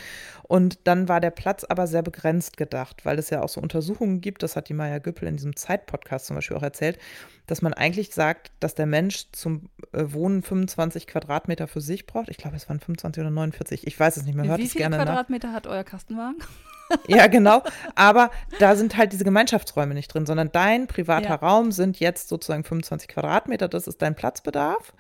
Und dann war der Platz aber sehr begrenzt gedacht, weil es ja auch so Untersuchungen gibt, das hat die Maya Güppel in diesem Zeit-Podcast zum Beispiel auch erzählt, dass man eigentlich sagt, dass der Mensch zum äh, Wohnen 25 Quadratmeter für sich braucht. Ich glaube, es waren 25 oder 49, ich weiß es nicht mehr, hört Wie viele gerne nach. Quadratmeter hat euer Kastenwagen? Ja, genau. Aber da sind halt diese Gemeinschaftsräume nicht drin, sondern dein privater Ja. Raum sind jetzt sozusagen 25 Quadratmeter. Das ist dein Platzbedarf.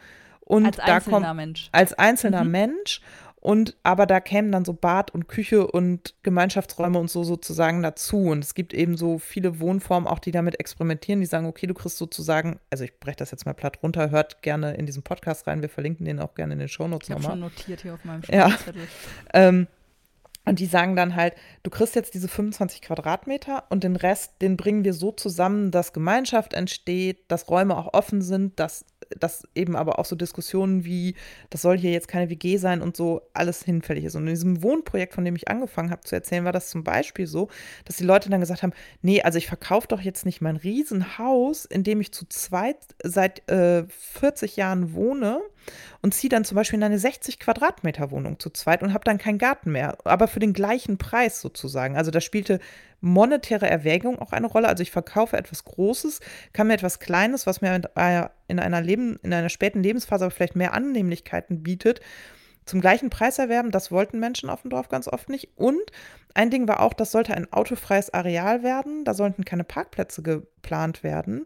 Und Als da einzelner kommt Mensch. als einzelner Mhm. Mensch. Und aber da kämen dann so Bad und Küche und Gemeinschaftsräume und so sozusagen dazu. Und es gibt eben so viele Wohnformen auch, die damit experimentieren, die sagen, okay, du kriegst sozusagen, also ich breche das jetzt mal platt runter, hört gerne in diesen Podcast rein, wir verlinken den auch gerne in den Shownotes Ich habe nochmal. schon notiert hier auf meinem Ja. Zettel. Ähm, und die sagen dann halt, du kriegst jetzt diese 25 Quadratmeter und den Rest, den bringen wir so zusammen, dass Gemeinschaft entsteht, dass Räume auch offen sind, dass, dass eben aber auch so Diskussionen wie, das soll hier jetzt keine WG sein und so alles hinfällig ist. Und in diesem Wohnprojekt, von dem ich angefangen habe zu erzählen, war das zum Beispiel so, dass die Leute dann gesagt haben, nee, also ich verkaufe doch jetzt nicht mein Riesenhaus, in dem ich zu zweit seit äh, 40 Jahren wohne und ziehe dann zum Beispiel in eine 60 Quadratmeter Wohnung zu zweit und habe dann keinen Garten mehr, aber für den gleichen Preis sozusagen. Also da spielte monetäre Erwägung auch eine Rolle. Also ich verkaufe etwas Großes, kann mir etwas Kleines, was mir in einer- in einer, Leben, in einer späten Lebensphase aber vielleicht mehr Annehmlichkeiten bietet, zum gleichen Preis erwerben. Das wollten Menschen auf dem Dorf ganz oft nicht. Und ein Ding war auch, das sollte ein autofreies Areal werden. Da sollten keine Parkplätze geplant werden.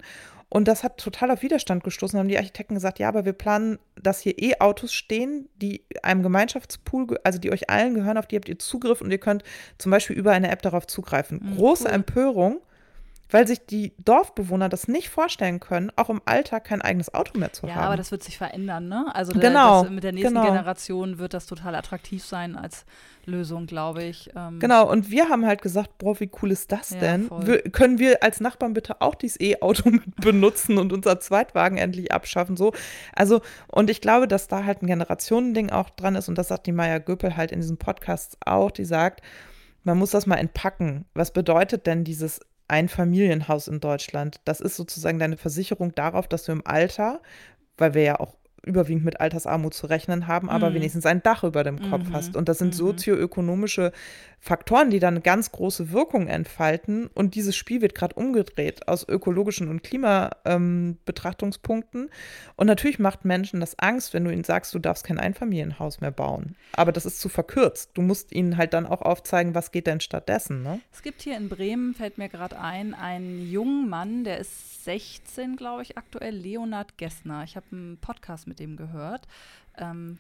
Und das hat total auf Widerstand gestoßen. Da haben die Architekten gesagt, ja, aber wir planen, dass hier E-Autos stehen, die einem Gemeinschaftspool, ge- also die euch allen gehören, auf die habt ihr Zugriff und ihr könnt zum Beispiel über eine App darauf zugreifen. Mhm, Große cool. Empörung, weil sich die Dorfbewohner das nicht vorstellen können, auch im Alltag kein eigenes Auto mehr zu Ja, haben. aber das wird sich verändern, ne? Also da- Genau, das, mit der nächsten genau. Generation wird das total attraktiv sein als Lösung, glaube ich. Ähm, Genau, und wir haben halt gesagt, boah, wie cool ist das Ja, denn? Wir, können wir als Nachbarn bitte auch dieses E-Auto mit benutzen und unser Zweitwagen endlich abschaffen? So, also, und ich glaube, dass da halt ein Generationending auch dran ist, und das sagt die Maya Göpel halt in diesem Podcast auch, die sagt, man muss das mal entpacken. Was bedeutet denn dieses Einfamilienhaus in Deutschland? Das ist sozusagen deine Versicherung darauf, dass du im Alter, weil wir ja auch überwiegend mit Altersarmut zu rechnen haben, aber Mhm. wenigstens ein Dach über dem Kopf Mhm. hast. Und das sind Mhm. sozioökonomische Faktoren, die dann eine ganz große Wirkung entfalten. Und dieses Spiel wird gerade umgedreht aus ökologischen und Klimabetrachtungspunkten. und natürlich macht Menschen das Angst, wenn du ihnen sagst, du darfst kein Einfamilienhaus mehr bauen. Aber das ist zu verkürzt. Du musst ihnen halt dann auch aufzeigen, was geht denn stattdessen. Ne? Es gibt hier in Bremen, fällt mir gerade ein, einen jungen Mann, der ist 16, glaube ich, aktuell, Leonard Gessner. Ich habe einen Podcast mit dem gehört. Ähm,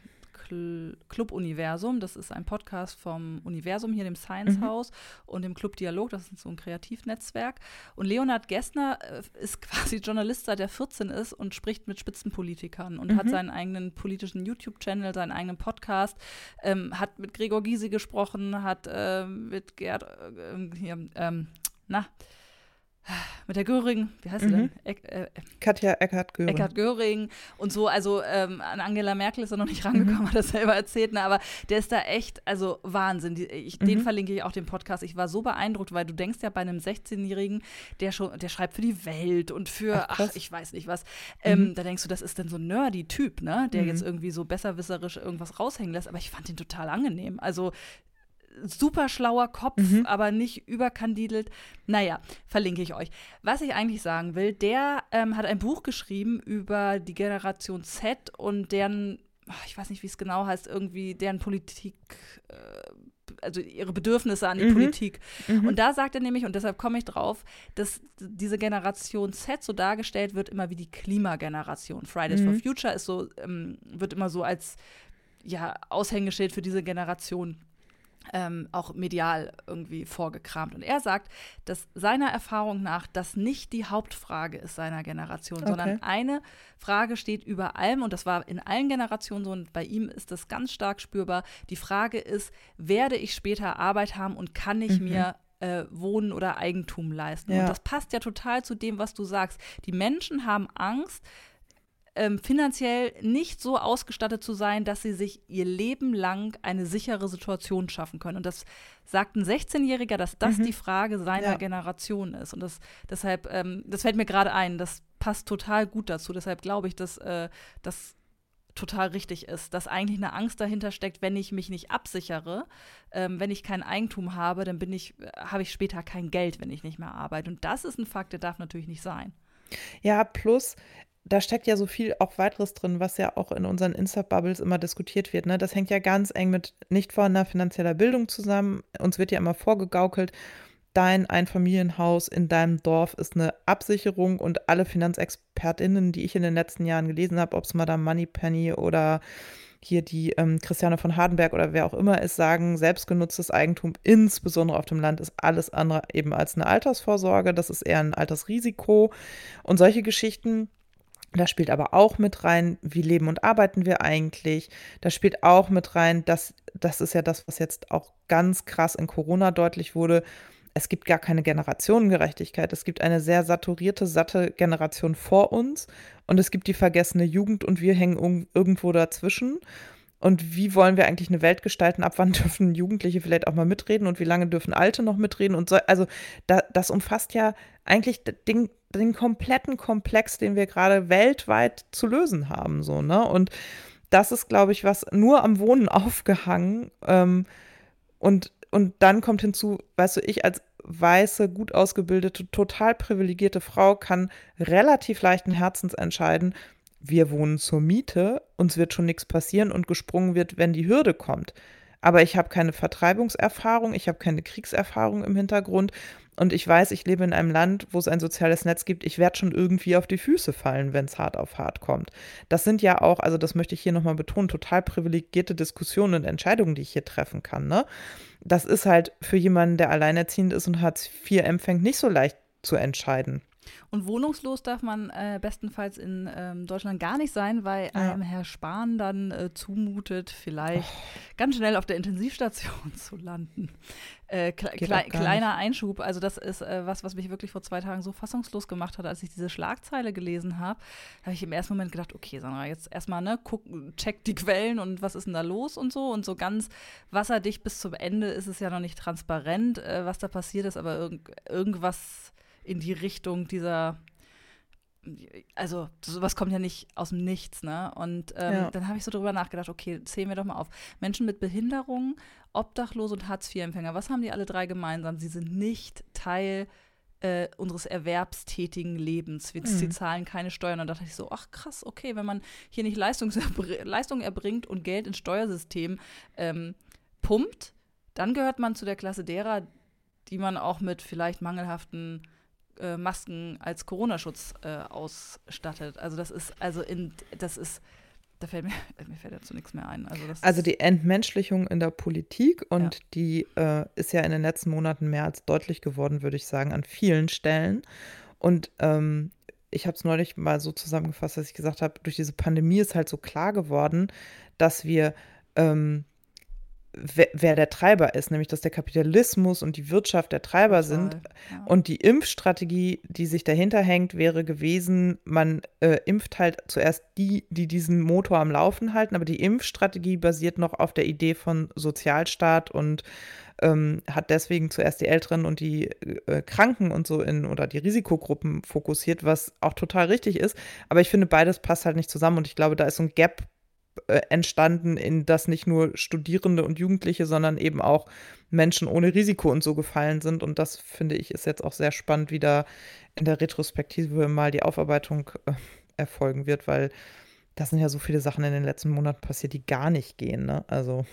Cl- Club Universum, das ist ein Podcast vom Universum hier, dem Science Mhm. House und dem Club Dialog, das ist so ein Kreativnetzwerk. Und Leonard Gessner äh, ist quasi Journalist, seit er 14 ist und spricht mit Spitzenpolitikern und hat Mhm. seinen eigenen politischen YouTube-Channel, seinen eigenen Podcast, ähm, hat mit Gregor Gysi gesprochen, hat ähm, mit Gerd, äh, hier, ähm, na, mit der Göring, wie heißt sie Mhm. denn? Eck, äh, Katja Eckert-Göring. Eckhard Göring und so, also ähm, an Angela Merkel ist er noch nicht Mhm. rangekommen, hat er selber erzählt, ne, aber der ist da echt, also Wahnsinn. Die, ich, Den Mhm. verlinke ich auch den Podcast. Ich war so beeindruckt, weil du denkst ja bei einem 16-Jährigen, der schon, der schreibt für die Welt und für, Ach, ach, ich weiß nicht was. Ähm, Mhm. Da denkst du, das ist denn so ein nerdy Typ, ne, der Mhm. jetzt irgendwie so besserwisserisch irgendwas raushängen lässt, aber ich fand den total angenehm. Also super schlauer Kopf, mhm. aber nicht überkandidelt. Naja, verlinke ich euch. Was ich eigentlich sagen will, der ähm, hat ein Buch geschrieben über die Generation Z und deren, ich weiß nicht, wie es genau heißt, irgendwie deren Politik. Äh, also ihre Bedürfnisse an die mhm. Politik. Mhm. Und da sagt er nämlich, und deshalb komme ich drauf, dass diese Generation Z so dargestellt wird immer wie die Klimageneration. Fridays mhm. for Future ist so, ähm, wird immer so als ja, Aushängeschild für diese Generation ähm, auch medial irgendwie vorgekramt. Und er sagt, dass seiner Erfahrung nach das nicht die Hauptfrage ist seiner Generation, okay. sondern eine Frage steht über allem und das war in allen Generationen so und bei ihm ist das ganz stark spürbar. Die Frage ist, werde ich später Arbeit haben und kann ich mhm. mir äh, Wohnen oder Eigentum leisten. Ja. Und das passt ja total zu dem, was du sagst. Die Menschen haben Angst, ähm, finanziell nicht so ausgestattet zu sein, dass sie sich ihr Leben lang eine sichere Situation schaffen können. Und das sagt ein 16-Jähriger, dass das mhm. die Frage seiner ja. Generation ist. Und das deshalb, ähm, das fällt mir gerade ein, das passt total gut dazu. Deshalb glaube ich, dass äh, das total richtig ist, dass eigentlich eine Angst dahinter steckt, wenn ich mich nicht absichere, ähm, wenn ich kein Eigentum habe, dann bin ich, äh, habe ich später kein Geld, wenn ich nicht mehr arbeite. Und das ist ein Fakt, der darf natürlich nicht sein. Ja, plus da steckt ja so viel auch weiteres drin, was ja auch in unseren Insta-Bubbles immer diskutiert wird. Ne? Das hängt ja ganz eng mit nicht vorhandener finanzieller Bildung zusammen. Uns wird ja immer vorgegaukelt, dein Einfamilienhaus in deinem Dorf ist eine Absicherung und alle FinanzexpertInnen, die ich in den letzten Jahren gelesen habe, ob es Madame Moneypenny oder hier die ähm, Christiane von Hardenberg oder wer auch immer ist, sagen, selbstgenutztes Eigentum, insbesondere auf dem Land, ist alles andere eben als eine Altersvorsorge. Das ist eher ein Altersrisiko. Und solche Geschichten da spielt aber auch mit rein, wie leben und arbeiten wir eigentlich. Da spielt auch mit rein, dass das ist ja das, was jetzt auch ganz krass in Corona deutlich wurde. Es gibt gar keine Generationengerechtigkeit. Es gibt eine sehr saturierte, satte Generation vor uns und es gibt die vergessene Jugend und wir hängen irgendwo dazwischen. Und wie wollen wir eigentlich eine Welt gestalten? Ab wann dürfen Jugendliche vielleicht auch mal mitreden und wie lange dürfen Alte noch mitreden? Und so, also da, das umfasst ja eigentlich den, den kompletten Komplex, den wir gerade weltweit zu lösen haben. So, ne? Und das ist, glaube ich, was nur am Wohnen aufgehangen. Ähm, und, und dann kommt hinzu, weißt du, ich als weiße, gut ausgebildete, total privilegierte Frau kann relativ leichten Herzens entscheiden, wir wohnen zur Miete, uns wird schon nichts passieren und gesprungen wird, wenn die Hürde kommt. Aber ich habe keine Vertreibungserfahrung, ich habe keine Kriegserfahrung im Hintergrund und ich weiß, ich lebe in einem Land, wo es ein soziales Netz gibt. Ich werde schon irgendwie auf die Füße fallen, wenn es hart auf hart kommt. Das sind ja auch, also das möchte ich hier nochmal betonen, total privilegierte Diskussionen und Entscheidungen, die ich hier treffen kann. Ne? Das ist halt für jemanden, der alleinerziehend ist und Hartz IV empfängt, nicht so leicht zu entscheiden. Und wohnungslos darf man äh, bestenfalls in ähm, Deutschland gar nicht sein, weil ja. einem Herr Spahn dann äh, zumutet, vielleicht oh. ganz schnell auf der Intensivstation zu landen. Äh, kle klei kleiner nicht. Einschub, also das ist äh, was, was mich wirklich vor zwei Tagen so fassungslos gemacht hat, als ich diese Schlagzeile gelesen habe. habe ich im ersten Moment gedacht, okay, Sandra, jetzt erstmal, ne, guck, check die Quellen und was ist denn da los und so. Und so ganz wasserdicht bis zum Ende ist es ja noch nicht transparent, äh, was da passiert ist, aber irg irgendwas in die Richtung dieser also sowas kommt ja nicht aus dem Nichts, ne? Und ähm, ja. dann habe ich so drüber nachgedacht, okay, zählen wir doch mal auf. Menschen mit Behinderung, Obdachlose und Hartz-IV-Empfänger, was haben die alle drei gemeinsam? Sie sind nicht Teil äh, unseres erwerbstätigen Lebens. Wir, mhm. Sie zahlen keine Steuern. Und da dachte ich so, ach krass, okay, wenn man hier nicht Leistung erbringt und Geld ins Steuersystem ähm, pumpt, dann gehört man zu der Klasse derer, die man auch mit vielleicht mangelhaften äh, Masken als Corona-Schutz äh, ausstattet. Also das ist, also in, das ist, da fällt mir, mir fällt dazu nichts mehr ein. Also, also die Entmenschlichung in der Politik und ja. die äh, ist ja in den letzten Monaten mehr als deutlich geworden, würde ich sagen, an vielen Stellen. Und ähm, ich habe es neulich mal so zusammengefasst, dass ich gesagt habe, durch diese Pandemie ist halt so klar geworden, dass wir ähm, wer, wer, der Treiber ist, nämlich dass der Kapitalismus und die Wirtschaft der Treiber Total, sind. Ja. Und die Impfstrategie, die sich dahinter hängt, wäre gewesen, man äh, impft halt zuerst die, die diesen Motor am Laufen halten, aber die Impfstrategie basiert noch auf der Idee von Sozialstaat und ähm, hat deswegen zuerst die Älteren und die äh, Kranken und so in oder die Risikogruppen fokussiert, was auch total richtig ist. Aber ich finde, beides passt halt nicht zusammen und ich glaube, da ist so ein Gap äh, entstanden, in das nicht nur Studierende und Jugendliche, sondern eben auch Menschen ohne Risiko und so gefallen sind. Und das finde ich ist jetzt auch sehr spannend, wie da in der Retrospektive mal die Aufarbeitung äh, erfolgen wird, weil da sind ja so viele Sachen in den letzten Monaten passiert, die gar nicht gehen. Ne? Also.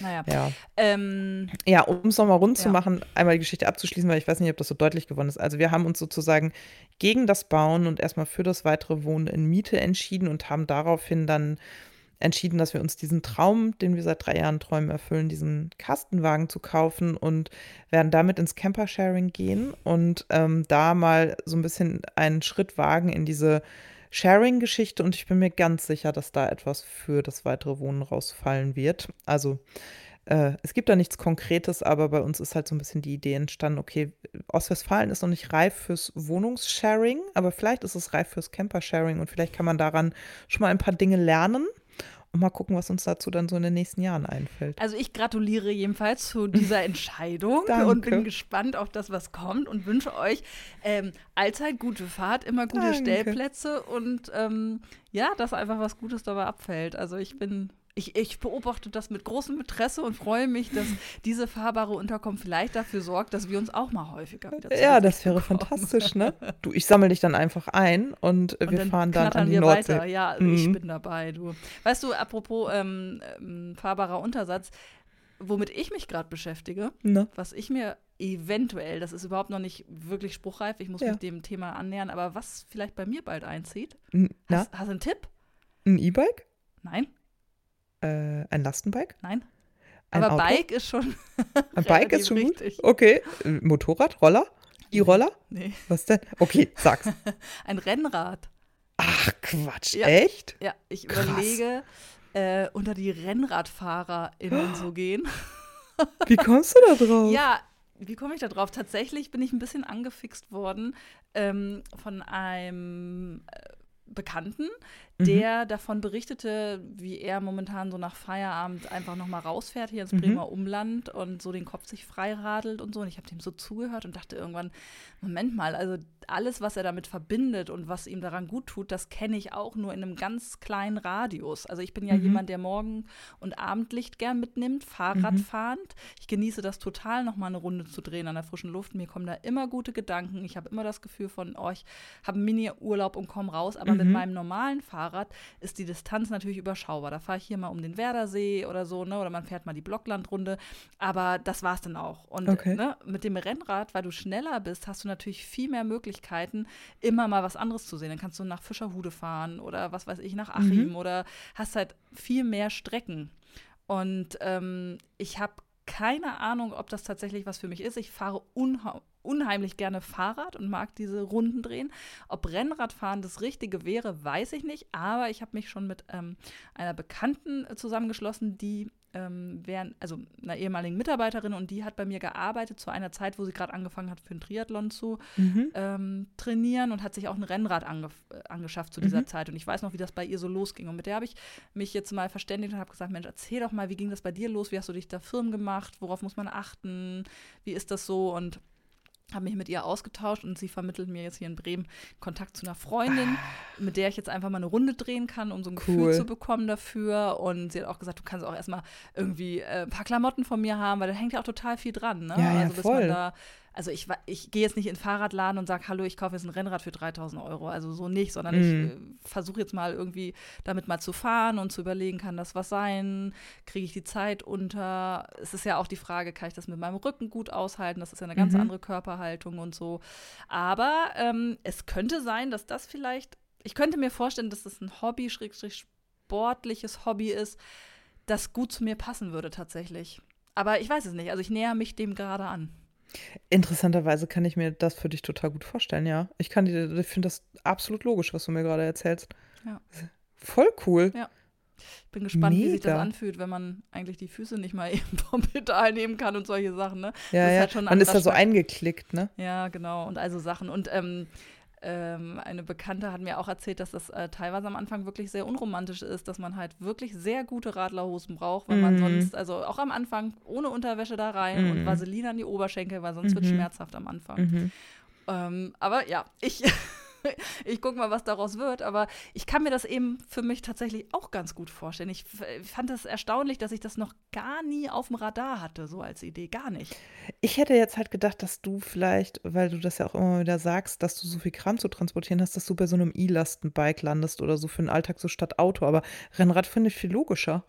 Ja. Naja. Ja. Ähm, Ja, um es nochmal rund zu Ja. machen, einmal die Geschichte abzuschließen, weil ich weiß nicht, ob das so deutlich geworden ist. Also wir haben uns sozusagen gegen das Bauen und erstmal für das weitere Wohnen in Miete entschieden und haben daraufhin dann entschieden, dass wir uns diesen Traum, den wir seit drei Jahren träumen, erfüllen, diesen Kastenwagen zu kaufen und werden damit ins Camper-Sharing gehen und ähm, da mal so ein bisschen einen Schritt wagen in diese Sharing-Geschichte und ich bin mir ganz sicher, dass da etwas für das weitere Wohnen rausfallen wird. Also äh, es gibt da nichts Konkretes, aber bei uns ist halt so ein bisschen die Idee entstanden, okay, Ostwestfalen ist noch nicht reif fürs Wohnungssharing, aber vielleicht ist es reif fürs Camper-Sharing und vielleicht kann man daran schon mal ein paar Dinge lernen und mal gucken, was uns dazu dann so in den nächsten Jahren einfällt. Also ich gratuliere jedenfalls zu dieser Entscheidung und bin gespannt auf das, was kommt und wünsche euch ähm, allzeit gute Fahrt, immer gute Danke. Stellplätze und ähm, ja, dass einfach was Gutes dabei abfällt. Also ich bin, ich, ich beobachte das mit großem Interesse und freue mich, dass diese fahrbare Unterkunft vielleicht dafür sorgt, dass wir uns auch mal häufiger wieder Ja, das wäre fantastisch, ne? Du, ich sammle dich dann einfach ein und, äh, Und wir dann fahren dann an die wir Nordsee. weiter. Ja, ich Mhm. bin dabei, du. Weißt du, apropos ähm, ähm, fahrbarer Untersatz, womit ich mich gerade beschäftige, Ne? was ich mir eventuell, das ist überhaupt noch nicht wirklich spruchreif, ich muss Ja. mich dem Thema annähern, aber was vielleicht bei mir bald einzieht. Na, Hast, hast du einen Tipp? ein E-Bike? Nein, Äh, ein Lastenbike? nein. Ein aber Auto? Bike ist schon. Ein Bike ist schon gut? richtig. Okay. Äh, Motorrad, Roller? E-Roller? Nee, Was denn? Okay, sag's. ein Rennrad. Ach, Quatsch. Ja. Echt? Ja, ich Krass. überlege, äh, unter die RennradfahrerInnen zu gehen. Wie kommst du da drauf? Ja, wie komme ich da drauf? Tatsächlich bin ich ein bisschen angefixt worden ähm, von einem äh, Mhm. der davon berichtete, wie er momentan so nach Feierabend einfach noch mal rausfährt hier ins Mhm. Bremer Umland und so den Kopf sich freiradelt und so. Und ich habe dem so zugehört und dachte irgendwann, Moment mal, also alles, was er damit verbindet und was ihm daran gut tut, das kenne ich auch nur in einem ganz kleinen Radius. Also ich bin ja Mhm. jemand, der Morgen- und Abendlicht gern mitnimmt, Fahrrad Mhm. fahrend. Ich genieße das total, noch mal eine Runde zu drehen an der frischen Luft. Mir kommen da immer gute Gedanken. Ich habe immer das Gefühl von, oh, ich habe einen Mini-Urlaub und komme raus. Aber mit Mhm. meinem normalen Fahrrad ist die Distanz natürlich überschaubar. Da fahre ich hier mal um den Werdersee oder so, ne? oder man fährt mal die Blocklandrunde. Aber das war's dann auch. Und Okay. ne, mit dem Rennrad, weil du schneller bist, hast du natürlich viel mehr Möglichkeiten, immer mal was anderes zu sehen. Dann kannst du nach Fischerhude fahren oder was weiß ich, nach Achim Mhm. oder hast halt viel mehr Strecken. Und ähm, ich habe keine Ahnung, ob das tatsächlich was für mich ist. Ich fahre unheimlich gerne Fahrrad und mag diese Runden drehen. Ob Rennradfahren das Richtige wäre, weiß ich nicht. Aber ich habe mich schon mit ähm, einer Bekannten äh, zusammengeschlossen, die ähm, wären, also einer ehemaligen Mitarbeiterin und die hat bei mir gearbeitet zu einer Zeit, wo sie gerade angefangen hat, für einen Triathlon zu Mhm. ähm, trainieren und hat sich auch ein Rennrad äh, angeschafft zu dieser Mhm. Zeit. Und ich weiß noch, wie das bei ihr so losging. Und mit der habe ich mich jetzt mal verständigt und habe gesagt, Mensch, erzähl doch mal, wie ging das bei dir los? Wie hast du dich da firm gemacht? Worauf muss man achten? Wie ist das so? Und habe mich mit ihr ausgetauscht und sie vermittelt mir jetzt hier in Bremen Kontakt zu einer Freundin, mit der ich jetzt einfach mal eine Runde drehen kann, um so ein Gefühl Cool. zu bekommen dafür. Und sie hat auch gesagt, du kannst auch erstmal irgendwie äh, ein paar Klamotten von mir haben, weil da hängt ja auch total viel dran. Ne? Ja, ja, also bis voll. man da also ich, ich gehe jetzt nicht in den Fahrradladen und sage, hallo, ich kaufe jetzt ein Rennrad für 3000 Euro. Also so nicht, sondern ich Mhm. äh, versuche jetzt mal irgendwie damit mal zu fahren und zu überlegen, kann das was sein? Kriege ich die Zeit unter? Es ist ja auch die Frage, kann ich das mit meinem Rücken gut aushalten? Das ist ja eine ganz Mhm. andere Körperhaltung und so. Aber ähm, es könnte sein, dass das vielleicht, ich könnte mir vorstellen, dass das ein Hobby, Schrägstrich sportliches Hobby ist, das gut zu mir passen würde tatsächlich. Aber ich weiß es nicht. Also ich näher mich dem gerade an. Interessanterweise kann ich mir das für dich total gut vorstellen, ja. Ich kann dir, ich finde das absolut logisch, was du mir gerade erzählst. Ja. Voll cool. Ja. Ich bin gespannt, wie sich das Mega. anfühlt, wenn man eigentlich die Füße nicht mal eben vom Pedal nehmen kann und solche Sachen, ne? Ja, Das ist ja. halt schon ein Man ist da so eingeklickt, ne? Ja, genau. Und also Sachen. Und ähm, ähm, eine Bekannte hat mir auch erzählt, dass das äh, teilweise am Anfang wirklich sehr unromantisch ist, dass man halt wirklich sehr gute Radlerhosen braucht, weil man Mhm. sonst, also auch am Anfang ohne Unterwäsche da rein und Mhm. Vaseline an die Oberschenkel, weil sonst wird Mhm. schmerzhaft am Anfang. Mhm. Ähm, aber ja, ich ich gucke mal, was daraus wird. Aber ich kann mir das eben für mich tatsächlich auch ganz gut vorstellen. Ich fand es erstaunlich, dass ich das noch gar nie auf dem Radar hatte, so als Idee. Gar nicht. Ich hätte jetzt halt gedacht, dass du vielleicht, weil du das ja auch immer wieder sagst, dass du so viel Kram zu transportieren hast, dass du bei so einem E-Lastenbike landest oder so für den Alltag so statt Auto. Aber Rennrad finde ich viel logischer.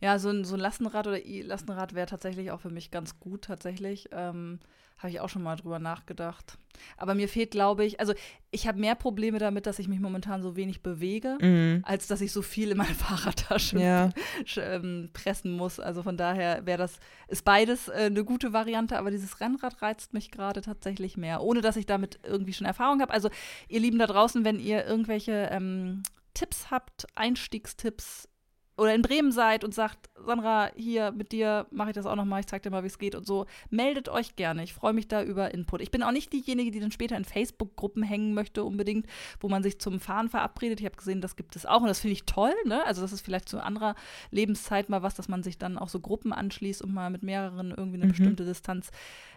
Ja, so ein, so ein Lastenrad oder E-Lastenrad wäre tatsächlich auch für mich ganz gut, tatsächlich. Ähm, habe ich auch schon mal drüber nachgedacht. Aber mir fehlt, glaube ich, also ich habe mehr Probleme damit, dass ich mich momentan so wenig bewege, Mhm. als dass ich so viel in meine Fahrradtasche Ja. ähm, pressen muss. Also von daher wäre das, ist beides äh, eine gute Variante, aber dieses Rennrad reizt mich gerade tatsächlich mehr, ohne dass ich damit irgendwie schon Erfahrung habe. Also ihr Lieben da draußen, wenn ihr irgendwelche ähm, Tipps habt, Einstiegstipps oder in Bremen seid und sagt, Sandra, hier mit dir mache ich das auch nochmal, ich zeig dir mal, wie es geht und so, meldet euch gerne. Ich freue mich da über Input. Ich bin auch nicht diejenige, die dann später in Facebook-Gruppen hängen möchte, unbedingt, wo man sich zum Fahren verabredet. Ich habe gesehen, das gibt es auch und das finde ich toll. Ne? Also das ist vielleicht zu anderer Lebenszeit mal was, dass man sich dann auch so Gruppen anschließt und mal mit mehreren irgendwie eine Mhm. bestimmte Distanz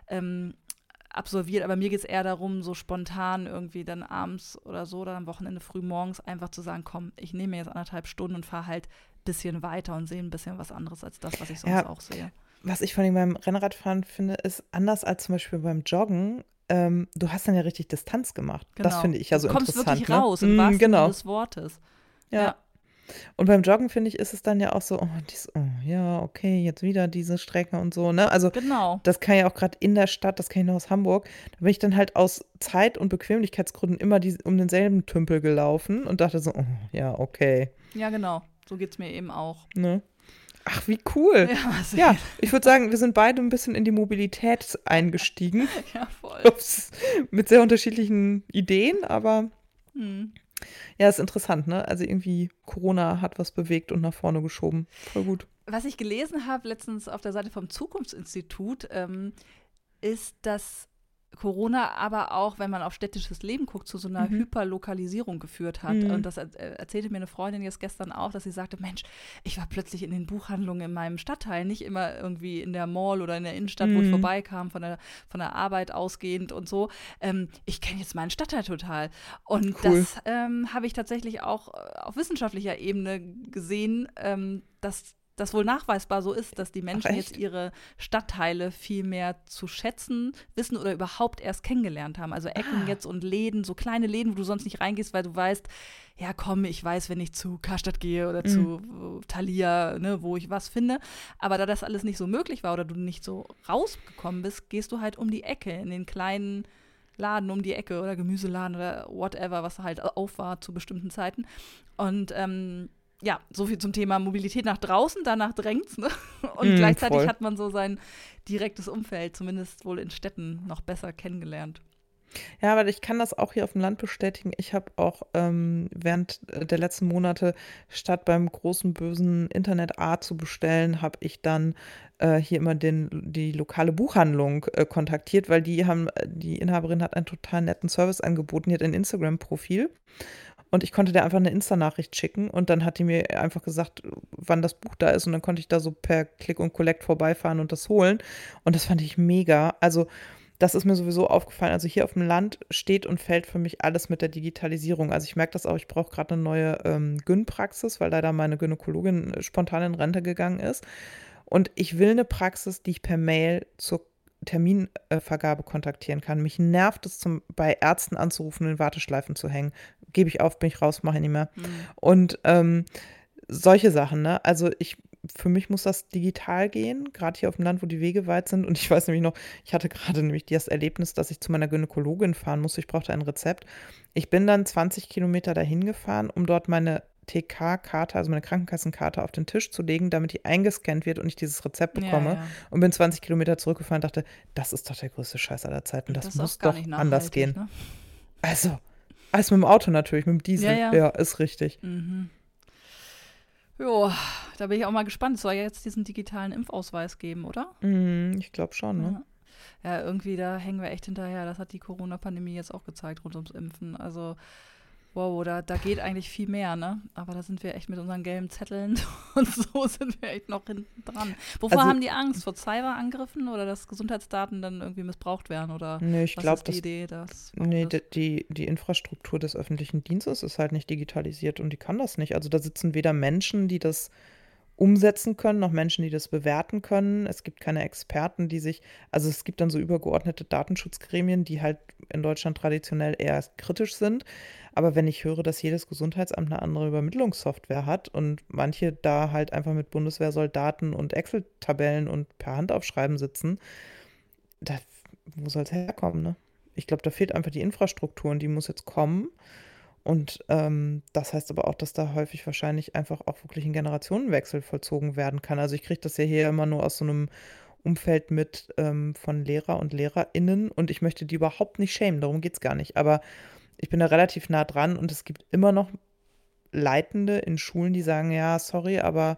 ähm, absolviert. Aber mir geht es eher darum, so spontan irgendwie dann abends oder so oder am Wochenende früh morgens einfach zu sagen, komm, ich nehme mir jetzt anderthalb Stunden und fahre halt ein bisschen weiter und sehe ein bisschen was anderes als das, was ich sonst Ja. auch sehe. Was ich von allem beim Rennradfahren finde, ist anders als zum Beispiel beim Joggen. Ähm, du hast dann ja richtig Distanz gemacht. Das Genau. finde ich ja so du kommst interessant. wirklich ne? raus, im Mm, wahrsten genau. Des Wortes. Ja. Ja. Und beim Joggen finde ich, ist es dann ja auch so, oh, dies, oh, ja, okay, jetzt wieder diese Strecke und so, ne? Also Genau. das kann ja auch gerade in der Stadt, das kann ich noch aus Hamburg, da bin ich dann halt aus Zeit- und Bequemlichkeitsgründen immer die, um denselben Tümpel gelaufen und dachte so, oh, ja, okay, Ja, genau. So geht es mir eben auch. ne? Ach, wie cool. Ja, Ja, ich würde sagen, wir sind beide ein bisschen in die Mobilität eingestiegen. ja voll. Ups, mit sehr unterschiedlichen Ideen, aber Hm. Ja, ist interessant, ne? Also irgendwie Corona hat was bewegt und nach vorne geschoben. Voll gut. Was ich gelesen habe letztens auf der Seite vom Zukunftsinstitut, ähm, ist, dass Corona aber auch, wenn man auf städtisches Leben guckt, zu so einer Mhm. Hyperlokalisierung geführt hat. Mhm. Und das er äh, erzählte mir eine Freundin jetzt gestern auch, dass sie sagte, Mensch, ich war plötzlich in den Buchhandlungen in meinem Stadtteil, nicht immer irgendwie in der Mall oder in der Innenstadt, wo ich Mhm. vorbeikam, von der, von der Arbeit ausgehend und so. Ähm, ich kenne jetzt meinen Stadtteil total. Und Cool. das ähm, habe ich tatsächlich auch äh, auf wissenschaftlicher Ebene gesehen, ähm, dass das wohl nachweisbar so ist, dass die Menschen jetzt ihre Stadtteile viel mehr zu schätzen wissen oder überhaupt erst kennengelernt haben. Also Ecken Ah. jetzt und Läden, so kleine Läden, wo du sonst nicht reingehst, weil du weißt, ja komm, ich weiß, wenn ich zu Karstadt gehe oder Mhm. zu Thalia, ne, wo ich was finde. Aber da das alles nicht so möglich war oder du nicht so rausgekommen bist, gehst du halt um die Ecke in den kleinen Laden um die Ecke oder Gemüseladen oder whatever, was halt auf war zu bestimmten Zeiten. Und ähm, ja, so viel zum Thema Mobilität nach draußen, danach drängt's, ne? Und Mm, gleichzeitig voll. hat man so sein direktes Umfeld, zumindest wohl in Städten, noch besser kennengelernt. Ja, aber ich kann das auch hier auf dem Land bestätigen. Ich habe auch ähm, während äh, der letzten Monate, statt beim großen bösen Internet A zu bestellen, habe ich dann äh, hier immer den, die lokale Buchhandlung äh, kontaktiert, weil die haben, äh, die Inhaberin hat einen total netten Service angeboten. Die hat ein Instagram-Profil. Und ich konnte der einfach eine Insta-Nachricht schicken und dann hat die mir einfach gesagt, wann das Buch da ist und dann konnte ich da so per Click und Collect vorbeifahren und das holen. Und das fand ich mega. Also das ist mir sowieso aufgefallen. Also hier auf dem Land steht und fällt für mich alles mit der Digitalisierung. Also ich merke das auch, ich brauche gerade eine neue ähm, Gyn-Praxis, weil leider meine Gynäkologin spontan in Rente gegangen ist. Und ich will eine Praxis, die ich per Mail zur Terminvergabe kontaktieren kann. Mich nervt es, zum, bei Ärzten anzurufen und in Warteschleifen zu hängen. Gebe ich auf, bin ich raus, mache ich nicht mehr. Hm. Und ähm, solche Sachen, ne? Also ich, für mich muss das digital gehen, gerade hier auf dem Land, wo die Wege weit sind. Und ich weiß nämlich noch, ich hatte gerade nämlich das Erlebnis, dass ich zu meiner Gynäkologin fahren musste. Ich brauchte ein Rezept. Ich bin dann 20 Kilometer dahin gefahren, um dort meine TK-Karte, also meine Krankenkassenkarte, auf den Tisch zu legen, damit die eingescannt wird und ich dieses Rezept bekomme. Ja, ja. Und bin 20 Kilometer zurückgefahren und dachte, das ist doch der größte Scheiß aller Zeiten. Das, auch muss gar doch nicht anders gehen. Ne? Also, alles mit dem Auto natürlich, mit dem Diesel. Ja, Ja, ist richtig. Mhm. Jo, da bin ich auch mal gespannt. Es soll ja jetzt diesen digitalen Impfausweis geben, oder? Mm, ich glaube schon, ne? Ja. ja, irgendwie da hängen wir echt hinterher. Das hat die Corona-Pandemie jetzt auch gezeigt rund ums Impfen. Also, wow, da, da geht eigentlich viel mehr, ne? Aber da sind wir echt mit unseren gelben Zetteln und so sind wir echt noch hinten dran. Wovor also, haben die Angst? Vor Cyberangriffen oder dass Gesundheitsdaten dann irgendwie missbraucht werden? Oder nee, ich glaube, die Idee, dass. Nee, die, die Infrastruktur des öffentlichen Dienstes ist halt nicht digitalisiert und die kann das nicht. Also da sitzen weder Menschen, die das umsetzen können, noch Menschen, die das bewerten können. Es gibt keine Experten, die sich, also es gibt dann so übergeordnete Datenschutzgremien, die halt in Deutschland traditionell eher kritisch sind. Aber wenn ich höre, dass jedes Gesundheitsamt eine andere Übermittlungssoftware hat und manche da halt einfach mit Bundeswehrsoldaten und Excel-Tabellen und per Hand aufschreiben sitzen, da, wo soll es herkommen, ne? Ich glaube, da fehlt einfach die Infrastruktur und die muss jetzt kommen. Und ähm, das heißt aber auch, dass da häufig wahrscheinlich einfach auch wirklich ein Generationenwechsel vollzogen werden kann. Also ich kriege das ja hier immer nur aus so einem Umfeld mit ähm, von Lehrer und LehrerInnen und ich möchte die überhaupt nicht schämen, darum geht es gar nicht. Aber ich bin da relativ nah dran und es gibt immer noch Leitende in Schulen, die sagen, ja, sorry, aber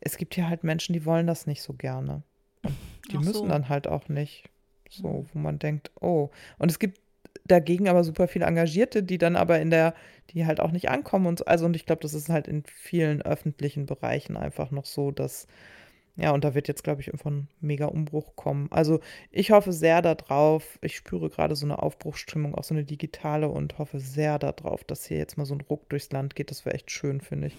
es gibt hier halt Menschen, die wollen das nicht so gerne. Und die Ach müssen so. dann halt auch nicht. So, mhm. wo man denkt, oh. Und es gibt dagegen aber super viele Engagierte, die dann aber in der, die halt auch nicht ankommen und so. Also, und ich glaube, das ist halt in vielen öffentlichen Bereichen einfach noch so, dass ja, und da wird jetzt, glaube ich, irgendwann ein mega Umbruch kommen. Also ich hoffe sehr darauf, ich spüre gerade so eine Aufbruchsstimmung, auch so eine digitale und hoffe sehr darauf, dass hier jetzt mal so ein Ruck durchs Land geht. Das wäre echt schön, finde ich.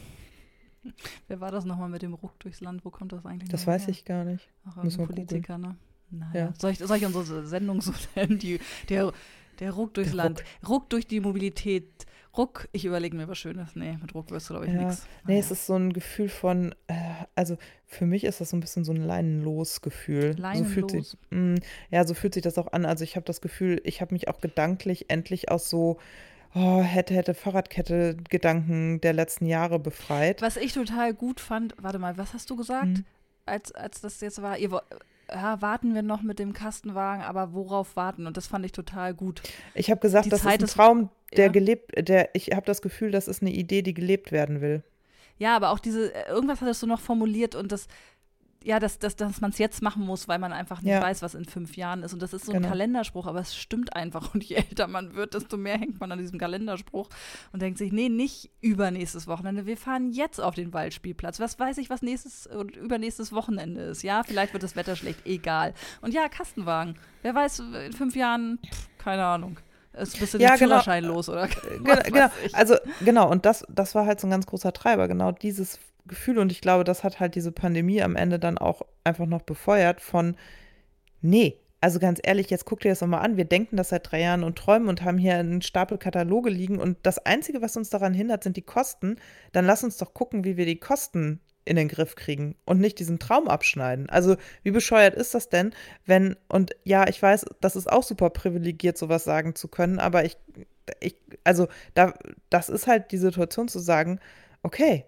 Wer war das nochmal mit dem Ruck durchs Land? Wo kommt das eigentlich Das weiß her? ich gar nicht. Ach, ein Politiker, ne? Naja. Ja. Soll, ich, soll ich unsere Sendung so nennen? Die, der, der Ruck durchs der Land. Ruck. Ruck durch die Mobilität Ruck, ich überlege mir was Schönes. Nee, mit Ruck wirst du, glaube ich, ja. nichts. Nee, es ist so ein Gefühl von, äh, also für mich ist das so ein bisschen so ein Leinenlos-Gefühl. Leinenlos. So fühlt sich, mh, mm, ja, so fühlt sich das auch an. Also ich habe das Gefühl, ich habe mich auch gedanklich endlich aus so oh, hätte, hätte Fahrradkette-Gedanken der letzten Jahre befreit. Was ich total gut fand, warte mal, was hast du gesagt, mhm. als, als das jetzt war? Ihr, ja, warten wir noch mit dem Kastenwagen, aber worauf warten? Und das fand ich total gut. Ich habe gesagt, die das Zeit ist ein Traum, der ja. gelebt, der, ich habe das Gefühl, das ist eine Idee, die gelebt werden will. Ja, aber auch diese, irgendwas hattest du noch formuliert und das, ja, dass, dass, dass man es jetzt machen muss, weil man einfach nicht ja. weiß, was in fünf Jahren ist. Und das ist so genau. ein Kalenderspruch, aber es stimmt einfach. Und je älter man wird, desto mehr hängt man an diesem Kalenderspruch und denkt sich, nee, nicht übernächstes Wochenende. Wir fahren jetzt auf den Waldspielplatz. Was weiß ich, was nächstes und übernächstes Wochenende ist. Ja, vielleicht wird das Wetter schlecht, egal. Und ja, Kastenwagen. Wer weiß, in fünf Jahren, pff, keine Ahnung. Ist ein bisschen ja, genau. Führerschein los, oder? Genau, genau. Also, genau, und das, das war halt so ein ganz großer Treiber, genau dieses Gefühl und ich glaube, das hat halt diese Pandemie am Ende dann auch einfach noch befeuert von, nee, also ganz ehrlich, jetzt guck dir das nochmal an. Wir denken das seit drei Jahren und träumen und haben hier einen Stapel Kataloge liegen und das Einzige, was uns daran hindert, sind die Kosten. Dann lass uns doch gucken, wie wir die Kosten in den Griff kriegen und nicht diesen Traum abschneiden. Also wie bescheuert ist das denn, wenn, und ja, ich weiß, das ist auch super privilegiert, sowas sagen zu können, aber ich, ich also da, das ist halt die Situation zu sagen, okay,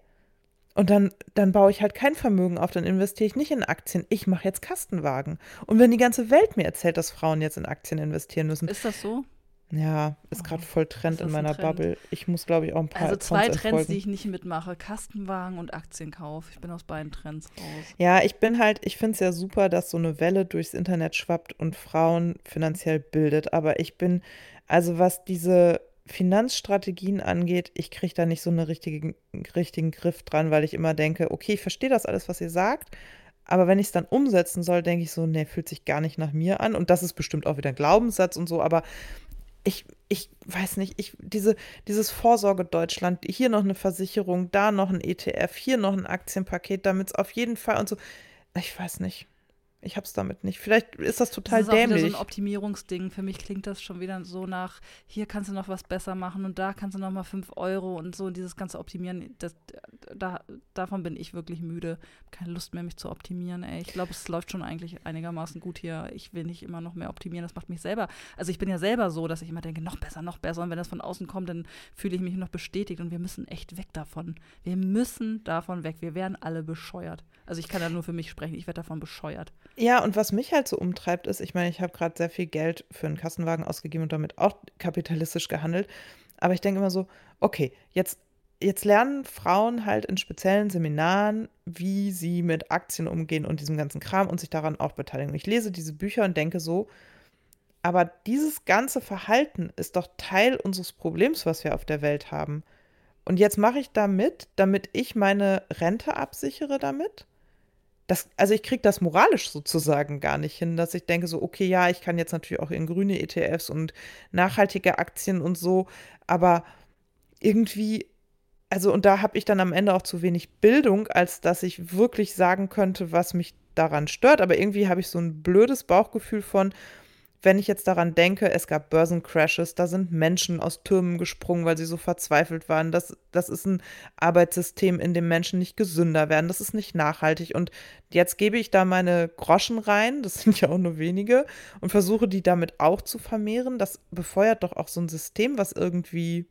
und dann, dann baue ich halt kein Vermögen auf, dann investiere ich nicht in Aktien. Ich mache jetzt Kastenwagen. Und wenn die ganze Welt mir erzählt, dass Frauen jetzt in Aktien investieren müssen. Ist das so? Ja, ist gerade voll Trend in meiner Trend? Bubble. Ich muss, glaube ich, auch ein paar Also zwei Trends, erfolgen. die ich nicht mitmache. Kastenwagen und Aktienkauf. Ich bin aus beiden Trends raus. Ja, ich bin halt, ich finde es ja super, dass so eine Welle durchs Internet schwappt und Frauen finanziell bildet. Aber ich bin, also was diese Finanzstrategien angeht, ich kriege da nicht so einen richtigen, richtigen Griff dran, weil ich immer denke, okay, ich verstehe das alles, was ihr sagt, aber wenn ich es dann umsetzen soll, denke ich so, nee, fühlt sich gar nicht nach mir an. Und das ist bestimmt auch wieder ein Glaubenssatz und so, aber ich, ich weiß nicht, ich, diese, dieses Vorsorge Deutschland, hier noch eine Versicherung, da noch ein ETF, hier noch ein Aktienpaket, damit es auf jeden Fall und so, ich weiß nicht. Ich hab's damit nicht. Vielleicht ist das total das ist dämlich. Das ist so ein Optimierungsding. Für mich klingt das schon wieder so nach, hier kannst du noch was besser machen und da kannst du noch mal 5 Euro und so. Und dieses ganze Optimieren, das, da, davon bin ich wirklich müde. Keine Lust mehr, mich zu optimieren. Ey. Ich glaube, es läuft schon eigentlich einigermaßen gut hier. Ich will nicht immer noch mehr optimieren. Das macht mich selber. Also ich bin ja selber so, dass ich immer denke, noch besser, noch besser. Und wenn das von außen kommt, dann fühle ich mich noch bestätigt. Und wir müssen echt weg davon. Wir müssen davon weg. Wir werden alle bescheuert. Also ich kann da nur für mich sprechen. Ich werde davon bescheuert. Ja, und was mich halt so umtreibt, ist, ich meine, ich habe gerade sehr viel Geld für einen Kassenwagen ausgegeben und damit auch kapitalistisch gehandelt. Aber ich denke immer so, okay, jetzt, jetzt lernen Frauen halt in speziellen Seminaren, wie sie mit Aktien umgehen und diesem ganzen Kram und sich daran auch beteiligen. Ich lese diese Bücher und denke so, Aber dieses ganze Verhalten ist doch Teil unseres Problems, was wir auf der Welt haben. Und jetzt mache ich damit, damit ich meine Rente absichere damit? Das, also ich kriege das moralisch sozusagen gar nicht hin, dass ich denke so, okay, ja, ich kann jetzt natürlich auch in grüne ETFs und nachhaltige Aktien und so, aber irgendwie, also und da habe ich dann am Ende auch zu wenig Bildung, als dass ich wirklich sagen könnte, was mich daran stört. Aber irgendwie habe ich so ein blödes Bauchgefühl von, wenn ich jetzt daran denke, es gab Börsencrashes, da sind Menschen aus Türmen gesprungen, weil sie so verzweifelt waren. Das, das ist ein Arbeitssystem, in dem Menschen nicht gesünder werden. Das ist nicht nachhaltig. Und jetzt gebe ich da meine Groschen rein, das sind ja auch nur wenige, und versuche die damit auch zu vermehren. Das befeuert doch auch so ein System, was irgendwie,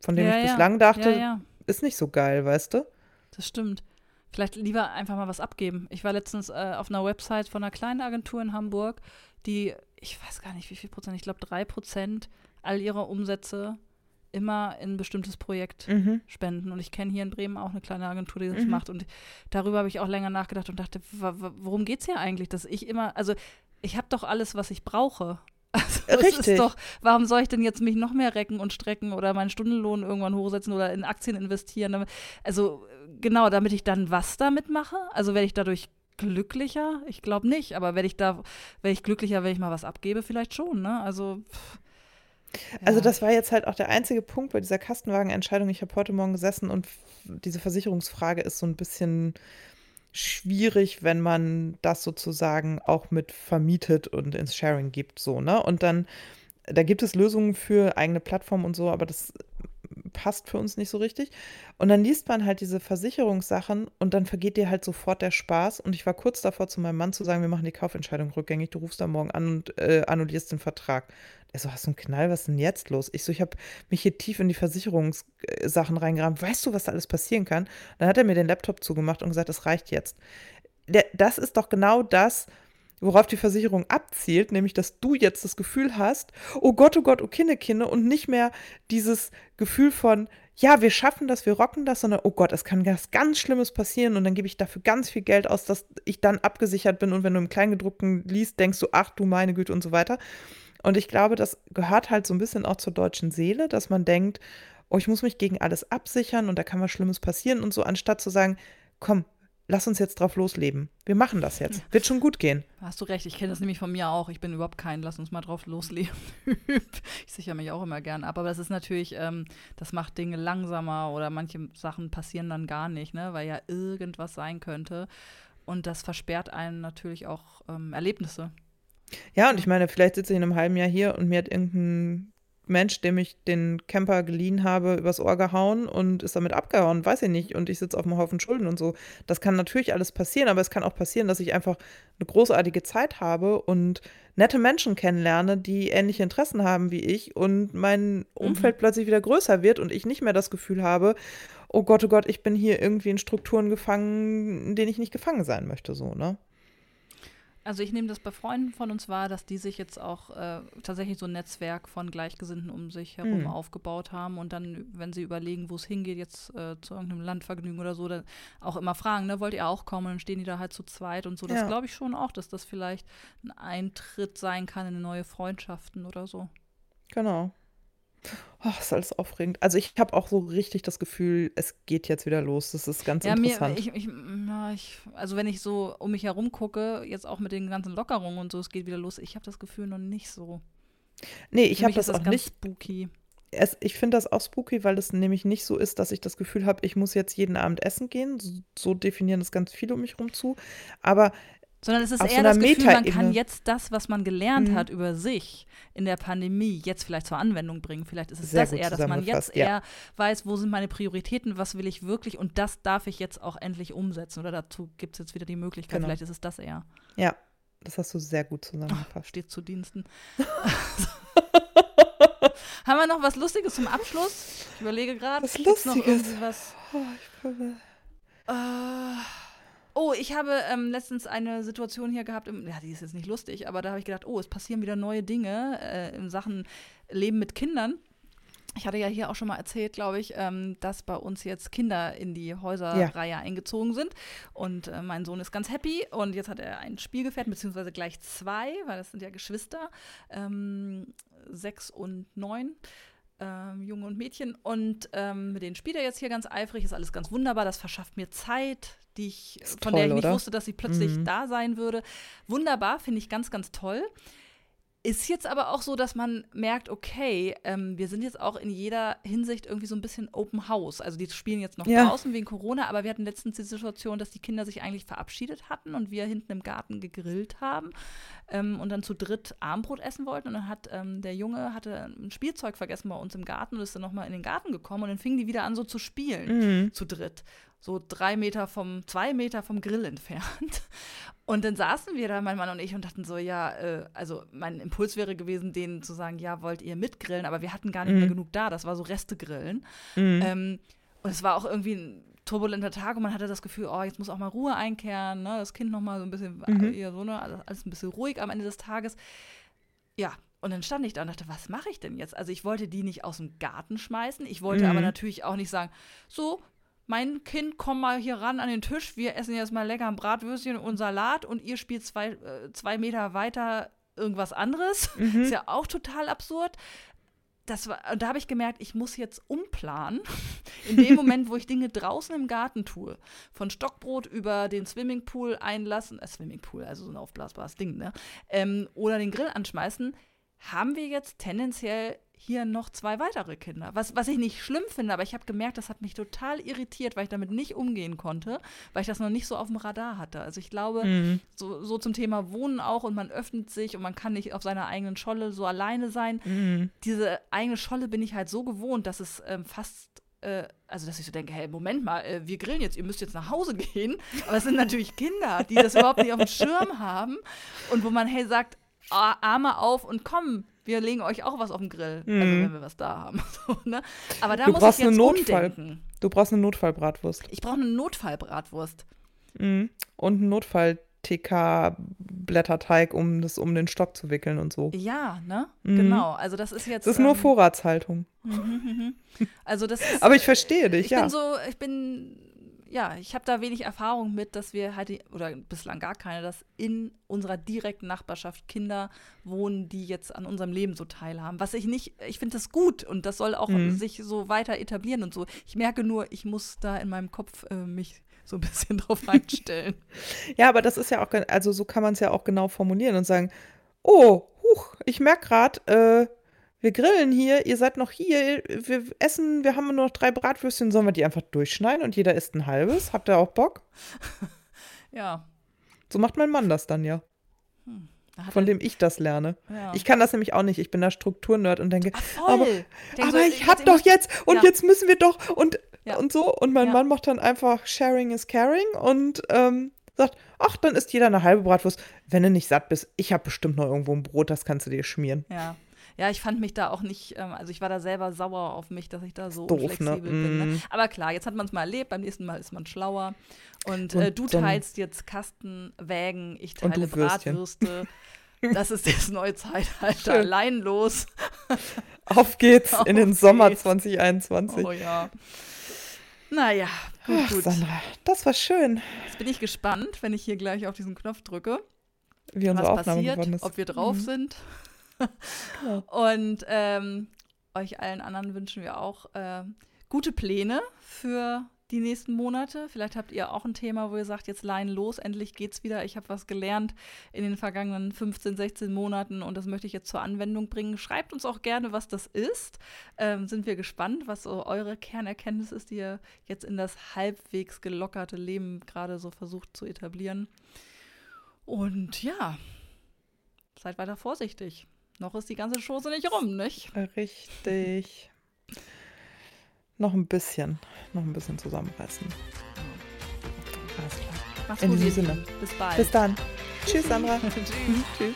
von dem Ja, ich ja. bislang dachte, Ja, ja. ist nicht so geil, weißt du? Das stimmt. Vielleicht lieber einfach mal was abgeben. Ich war letztens äh, auf einer Website von einer kleinen Agentur in Hamburg, die, ich weiß gar nicht wie viel Prozent, ich glaube drei Prozent all ihrer Umsätze immer in ein bestimmtes Projekt Mhm. spenden. Und ich kenne hier in Bremen auch eine kleine Agentur, die das Mhm. macht. Und darüber habe ich auch länger nachgedacht und dachte, worum geht es hier eigentlich? Dass ich immer, also ich habe doch alles, was ich brauche. Also, Richtig. ist doch, warum soll ich denn jetzt mich noch mehr recken und strecken oder meinen Stundenlohn irgendwann hochsetzen oder in Aktien investieren? Also genau, damit ich dann was damit mache? Also werde ich dadurch glücklicher? Ich glaube nicht, aber werde ich da, werde ich glücklicher, wenn ich mal was abgebe? Vielleicht schon, ne? Also pff, Also ja. das war jetzt halt auch der einzige Punkt bei dieser Kastenwagenentscheidung. Ich habe heute Morgen gesessen und diese Versicherungsfrage ist so ein bisschen schwierig, wenn man das sozusagen auch mit vermietet und ins Sharing gibt, so, ne? Und dann, da gibt es Lösungen für eigene Plattformen und so, aber das passt für uns nicht so richtig. Und dann liest man halt diese Versicherungssachen und dann vergeht dir halt sofort der Spaß. Und ich war kurz davor, zu meinem Mann zu sagen, wir machen die Kaufentscheidung rückgängig. Du rufst da morgen an und äh, annullierst den Vertrag. Er so, hast du einen Knall? Was ist denn jetzt los? Ich so, ich habe mich hier tief in die Versicherungssachen reingerammt. Weißt du, was da alles passieren kann? Dann hat er mir den Laptop zugemacht und gesagt, es reicht jetzt. Das ist doch genau das, worauf die Versicherung abzielt, nämlich dass du jetzt das Gefühl hast, oh Gott, oh Gott, oh Kinne, Kinne, und nicht mehr dieses Gefühl von, ja, wir schaffen das, wir rocken das, sondern oh Gott, es kann was ganz Schlimmes passieren und dann gebe ich dafür ganz viel Geld aus, dass ich dann abgesichert bin und wenn du im Kleingedruckten liest, denkst du, ach du meine Güte und so weiter. Und ich glaube, das gehört halt so ein bisschen auch zur deutschen Seele, dass man denkt, oh, ich muss mich gegen alles absichern und da kann was Schlimmes passieren und so, anstatt zu sagen, komm, lass uns jetzt drauf losleben. Wir machen das jetzt. Wird schon gut gehen. Hast du recht, ich kenne das nämlich von mir auch. Ich bin überhaupt kein, lass uns mal drauf losleben. ich sichere mich auch immer gern ab. Aber das ist natürlich, ähm, das macht Dinge langsamer oder manche Sachen passieren dann gar nicht, ne? weil ja irgendwas sein könnte. Und das versperrt einen natürlich auch ähm, Erlebnisse. Ja, und ich meine, vielleicht sitze ich in einem halben Jahr hier und mir hat irgendein Mensch, dem ich den Camper geliehen habe, übers Ohr gehauen und ist damit abgehauen, weiß ich nicht. Und ich sitze auf einem Haufen Schulden und so. Das kann natürlich alles passieren, aber es kann auch passieren, dass ich einfach eine großartige Zeit habe und nette Menschen kennenlerne, die ähnliche Interessen haben wie ich und mein Umfeld plötzlich wieder größer wird und ich nicht mehr das Gefühl habe, oh Gott, oh Gott, ich bin hier irgendwie in Strukturen gefangen, in denen ich nicht gefangen sein möchte, so, ne? Also ich nehme das bei Freunden von uns wahr, dass die sich jetzt auch äh, tatsächlich so ein Netzwerk von Gleichgesinnten um sich herum Hm. aufgebaut haben und dann, wenn sie überlegen, wo es hingeht, jetzt äh, zu irgendeinem Landvergnügen oder so, dann auch immer fragen, ne, wollt ihr auch kommen? Und dann stehen die da halt zu zweit und so. Das Ja. glaube ich schon auch, dass das vielleicht ein Eintritt sein kann in neue Freundschaften oder so. Genau. Oh, ist alles aufregend. Also ich habe auch so richtig das Gefühl, es geht jetzt wieder los. Das ist ganz Ja, mir, interessant. ich, ich, na, ich, also wenn ich so um mich herum gucke, jetzt auch mit den ganzen Lockerungen und so, es geht wieder los, ich habe das Gefühl noch nicht so. nee, ich habe ist das auch ganz nicht. spooky. Es, ich finde das auch spooky, weil es nämlich nicht so ist, dass ich das Gefühl habe, ich muss jetzt jeden Abend essen gehen. So, so definieren das ganz viele um mich rum zu. Aber Sondern es ist so eher einer das Gefühl, man kann jetzt das, was man gelernt Mhm. hat über sich in der Pandemie, jetzt vielleicht zur Anwendung bringen. Vielleicht ist es Sehr das eher, dass man jetzt ja. eher weiß, wo sind meine Prioritäten, was will ich wirklich und das darf ich jetzt auch endlich umsetzen. Oder dazu gibt es jetzt wieder die Möglichkeit, Genau. vielleicht ist es das eher. ja, das hast du sehr gut zusammengefasst. Steht zu Diensten. Haben wir noch was Lustiges zum Abschluss? Ich überlege gerade. Was noch Lustiges? irgendwie was? Oh, ich glaube, Äh, oh, ich habe ähm, letztens eine Situation hier gehabt, im, ja, die ist jetzt nicht lustig, aber da habe ich gedacht, oh, es passieren wieder neue Dinge äh, in Sachen Leben mit Kindern. Ich hatte ja hier auch schon mal erzählt, glaube ich, ähm, dass bei uns jetzt Kinder in die Häuserreihe ja. eingezogen sind. Und äh, mein Sohn ist ganz happy. Und jetzt hat er ein Spielgefährten, beziehungsweise gleich zwei, weil das sind ja Geschwister, ähm, sechs und neun. Ähm, Junge und Mädchen. Und ähm, mit denen spielt er jetzt hier ganz eifrig. Ist alles ganz wunderbar. Das verschafft mir Zeit, die ich, von toll, der ich nicht oder? wusste, dass sie plötzlich mhm. da sein würde. Wunderbar, finde ich ganz, ganz toll. Ist jetzt aber auch so, dass man merkt, okay, ähm, wir sind jetzt auch in jeder Hinsicht irgendwie so ein bisschen Open House. Also die spielen jetzt noch ja. draußen wegen Corona, aber wir hatten letztens die Situation, dass die Kinder sich eigentlich verabschiedet hatten und wir hinten im Garten gegrillt haben ähm, und dann zu dritt Armbrot essen wollten. Und dann hat ähm, der Junge hatte ein Spielzeug vergessen bei uns im Garten und ist dann nochmal in den Garten gekommen und dann fingen die wieder an, so zu spielen, mhm. zu dritt so drei Meter vom, zwei Meter vom Grill entfernt. Und dann saßen wir da, mein Mann und ich, und dachten so, ja, äh, also mein Impuls wäre gewesen, denen zu sagen, ja, wollt ihr mitgrillen? Aber wir hatten gar nicht mhm. mehr genug da. Das war so Restegrillen. Mhm. Ähm, und es war auch irgendwie ein turbulenter Tag und man hatte das Gefühl, oh, jetzt muss auch mal Ruhe einkehren, ne? das Kind noch mal so ein bisschen, mhm. eher so, ne? alles ein bisschen ruhig am Ende des Tages. Ja, und dann stand ich da und dachte, was mache ich denn jetzt? Also ich wollte die nicht aus dem Garten schmeißen. Ich wollte mhm. aber natürlich auch nicht sagen, so, mein Kind, komm mal hier ran an den Tisch, wir essen jetzt mal lecker ein Bratwürstchen und Salat und ihr spielt zwei, äh, zwei Meter weiter irgendwas anderes. Mhm. Ist ja auch total absurd. Das war, und da habe ich gemerkt, ich muss jetzt umplanen. In dem Moment, wo ich Dinge draußen im Garten tue, von Stockbrot über den Swimmingpool einlassen, äh, Swimmingpool, also so ein aufblasbares Ding, ne? Ähm, oder den Grill anschmeißen, haben wir jetzt tendenziell hier noch zwei weitere Kinder. Was, was ich nicht schlimm finde, aber ich habe gemerkt, das hat mich total irritiert, weil ich damit nicht umgehen konnte, weil ich das noch nicht so auf dem Radar hatte. Also ich glaube, mhm. so, so zum Thema Wohnen auch und man öffnet sich und man kann nicht auf seiner eigenen Scholle so alleine sein. Mhm. Diese eigene Scholle bin ich halt so gewohnt, dass es ähm, fast äh, also dass ich so denke, hey, Moment mal, äh, wir grillen jetzt, ihr müsst jetzt nach Hause gehen. Aber es sind natürlich Kinder, die das überhaupt nicht auf dem Schirm haben und wo man, hey, sagt, Arme auf und komm, wir legen euch auch was auf den Grill, also mhm. also wenn wir was da haben. so, ne? Aber da du muss brauchst ich jetzt eine Notfall, umdenken. Du brauchst eine Notfallbratwurst. Ich brauche eine Notfallbratwurst. Mhm. Und einen Notfall TK-Blätterteig, um das um den Stock zu wickeln und so. Ja, ne? Mhm. Genau. Also das ist jetzt. Das ist nur ähm, Vorratshaltung. Mhm, mhm, also das ist, Aber ich verstehe dich, ich ja. Ich bin so, ich bin ja, ich habe da wenig Erfahrung mit, dass wir halt, oder bislang gar keine, dass in unserer direkten Nachbarschaft Kinder wohnen, die jetzt an unserem Leben so teilhaben. Was ich nicht, ich finde das gut und das soll auch mhm. sich so weiter etablieren und so. Ich merke nur, ich muss da in meinem Kopf äh, mich so ein bisschen drauf einstellen. ja, aber das ist ja auch, also so kann man es ja auch genau formulieren und sagen, oh, huch, ich merke gerade, äh, wir grillen hier, ihr seid noch hier, wir essen, wir haben nur noch drei Bratwürstchen, sollen wir die einfach durchschneiden und jeder isst ein halbes? Habt ihr auch Bock? ja. So macht mein Mann das dann ja. Hm. Von dem ich das lerne. Ja. Ich kann das nämlich auch nicht. Ich bin da Strukturnerd und denke, Ach, aber, aber so, ich hab doch jetzt und ja. jetzt müssen wir doch und, ja. und so. Und mein Mann macht dann einfach Sharing is Caring und ähm, sagt, ach, dann isst jeder eine halbe Bratwurst. Wenn du nicht satt bist, ich habe bestimmt noch irgendwo ein Brot, das kannst du dir schmieren. Ja ja, ich fand mich da auch nicht, ähm, also ich war da selber sauer auf mich, dass ich da so Doof, unflexibel ne? bin. Ne? Mm. Aber klar, jetzt hat man es mal erlebt, beim nächsten Mal ist man schlauer. Und, und äh, du teilst jetzt Kastenwägen, ich teile Bratwürste. Das ist das neue Zeitalter. Allein los. Auf geht's Auf in den geht's. Sommer 2021. Oh ja. Naja, gut, Ach, gut. Sandra, das war schön. Jetzt bin ich gespannt, wenn ich hier gleich auf diesen Knopf drücke. Wie unsere was Aufnahme passiert, ist. ob wir drauf mhm. sind. Und ähm, euch allen anderen wünschen wir auch äh, gute Pläne für die nächsten Monate. Vielleicht habt ihr auch ein Thema, wo ihr sagt, jetzt leihen los, endlich geht's wieder. Ich habe was gelernt in den vergangenen 15, 16 Monaten und das möchte ich jetzt zur Anwendung bringen. Schreibt uns auch gerne, was das ist. Ähm, sind wir gespannt, was so eure Kernerkenntnis ist, die ihr jetzt in das halbwegs gelockerte Leben gerade so versucht zu etablieren. Und ja, seid weiter vorsichtig. Noch ist die ganze Chose nicht rum, nicht? Richtig. noch ein bisschen. Noch ein bisschen zusammenreißen. Alles klar. Mach's In gut. diesem Sinne. Bis bald. Bis dann. Tschüss, Sandra. Tschüss. Tschüss.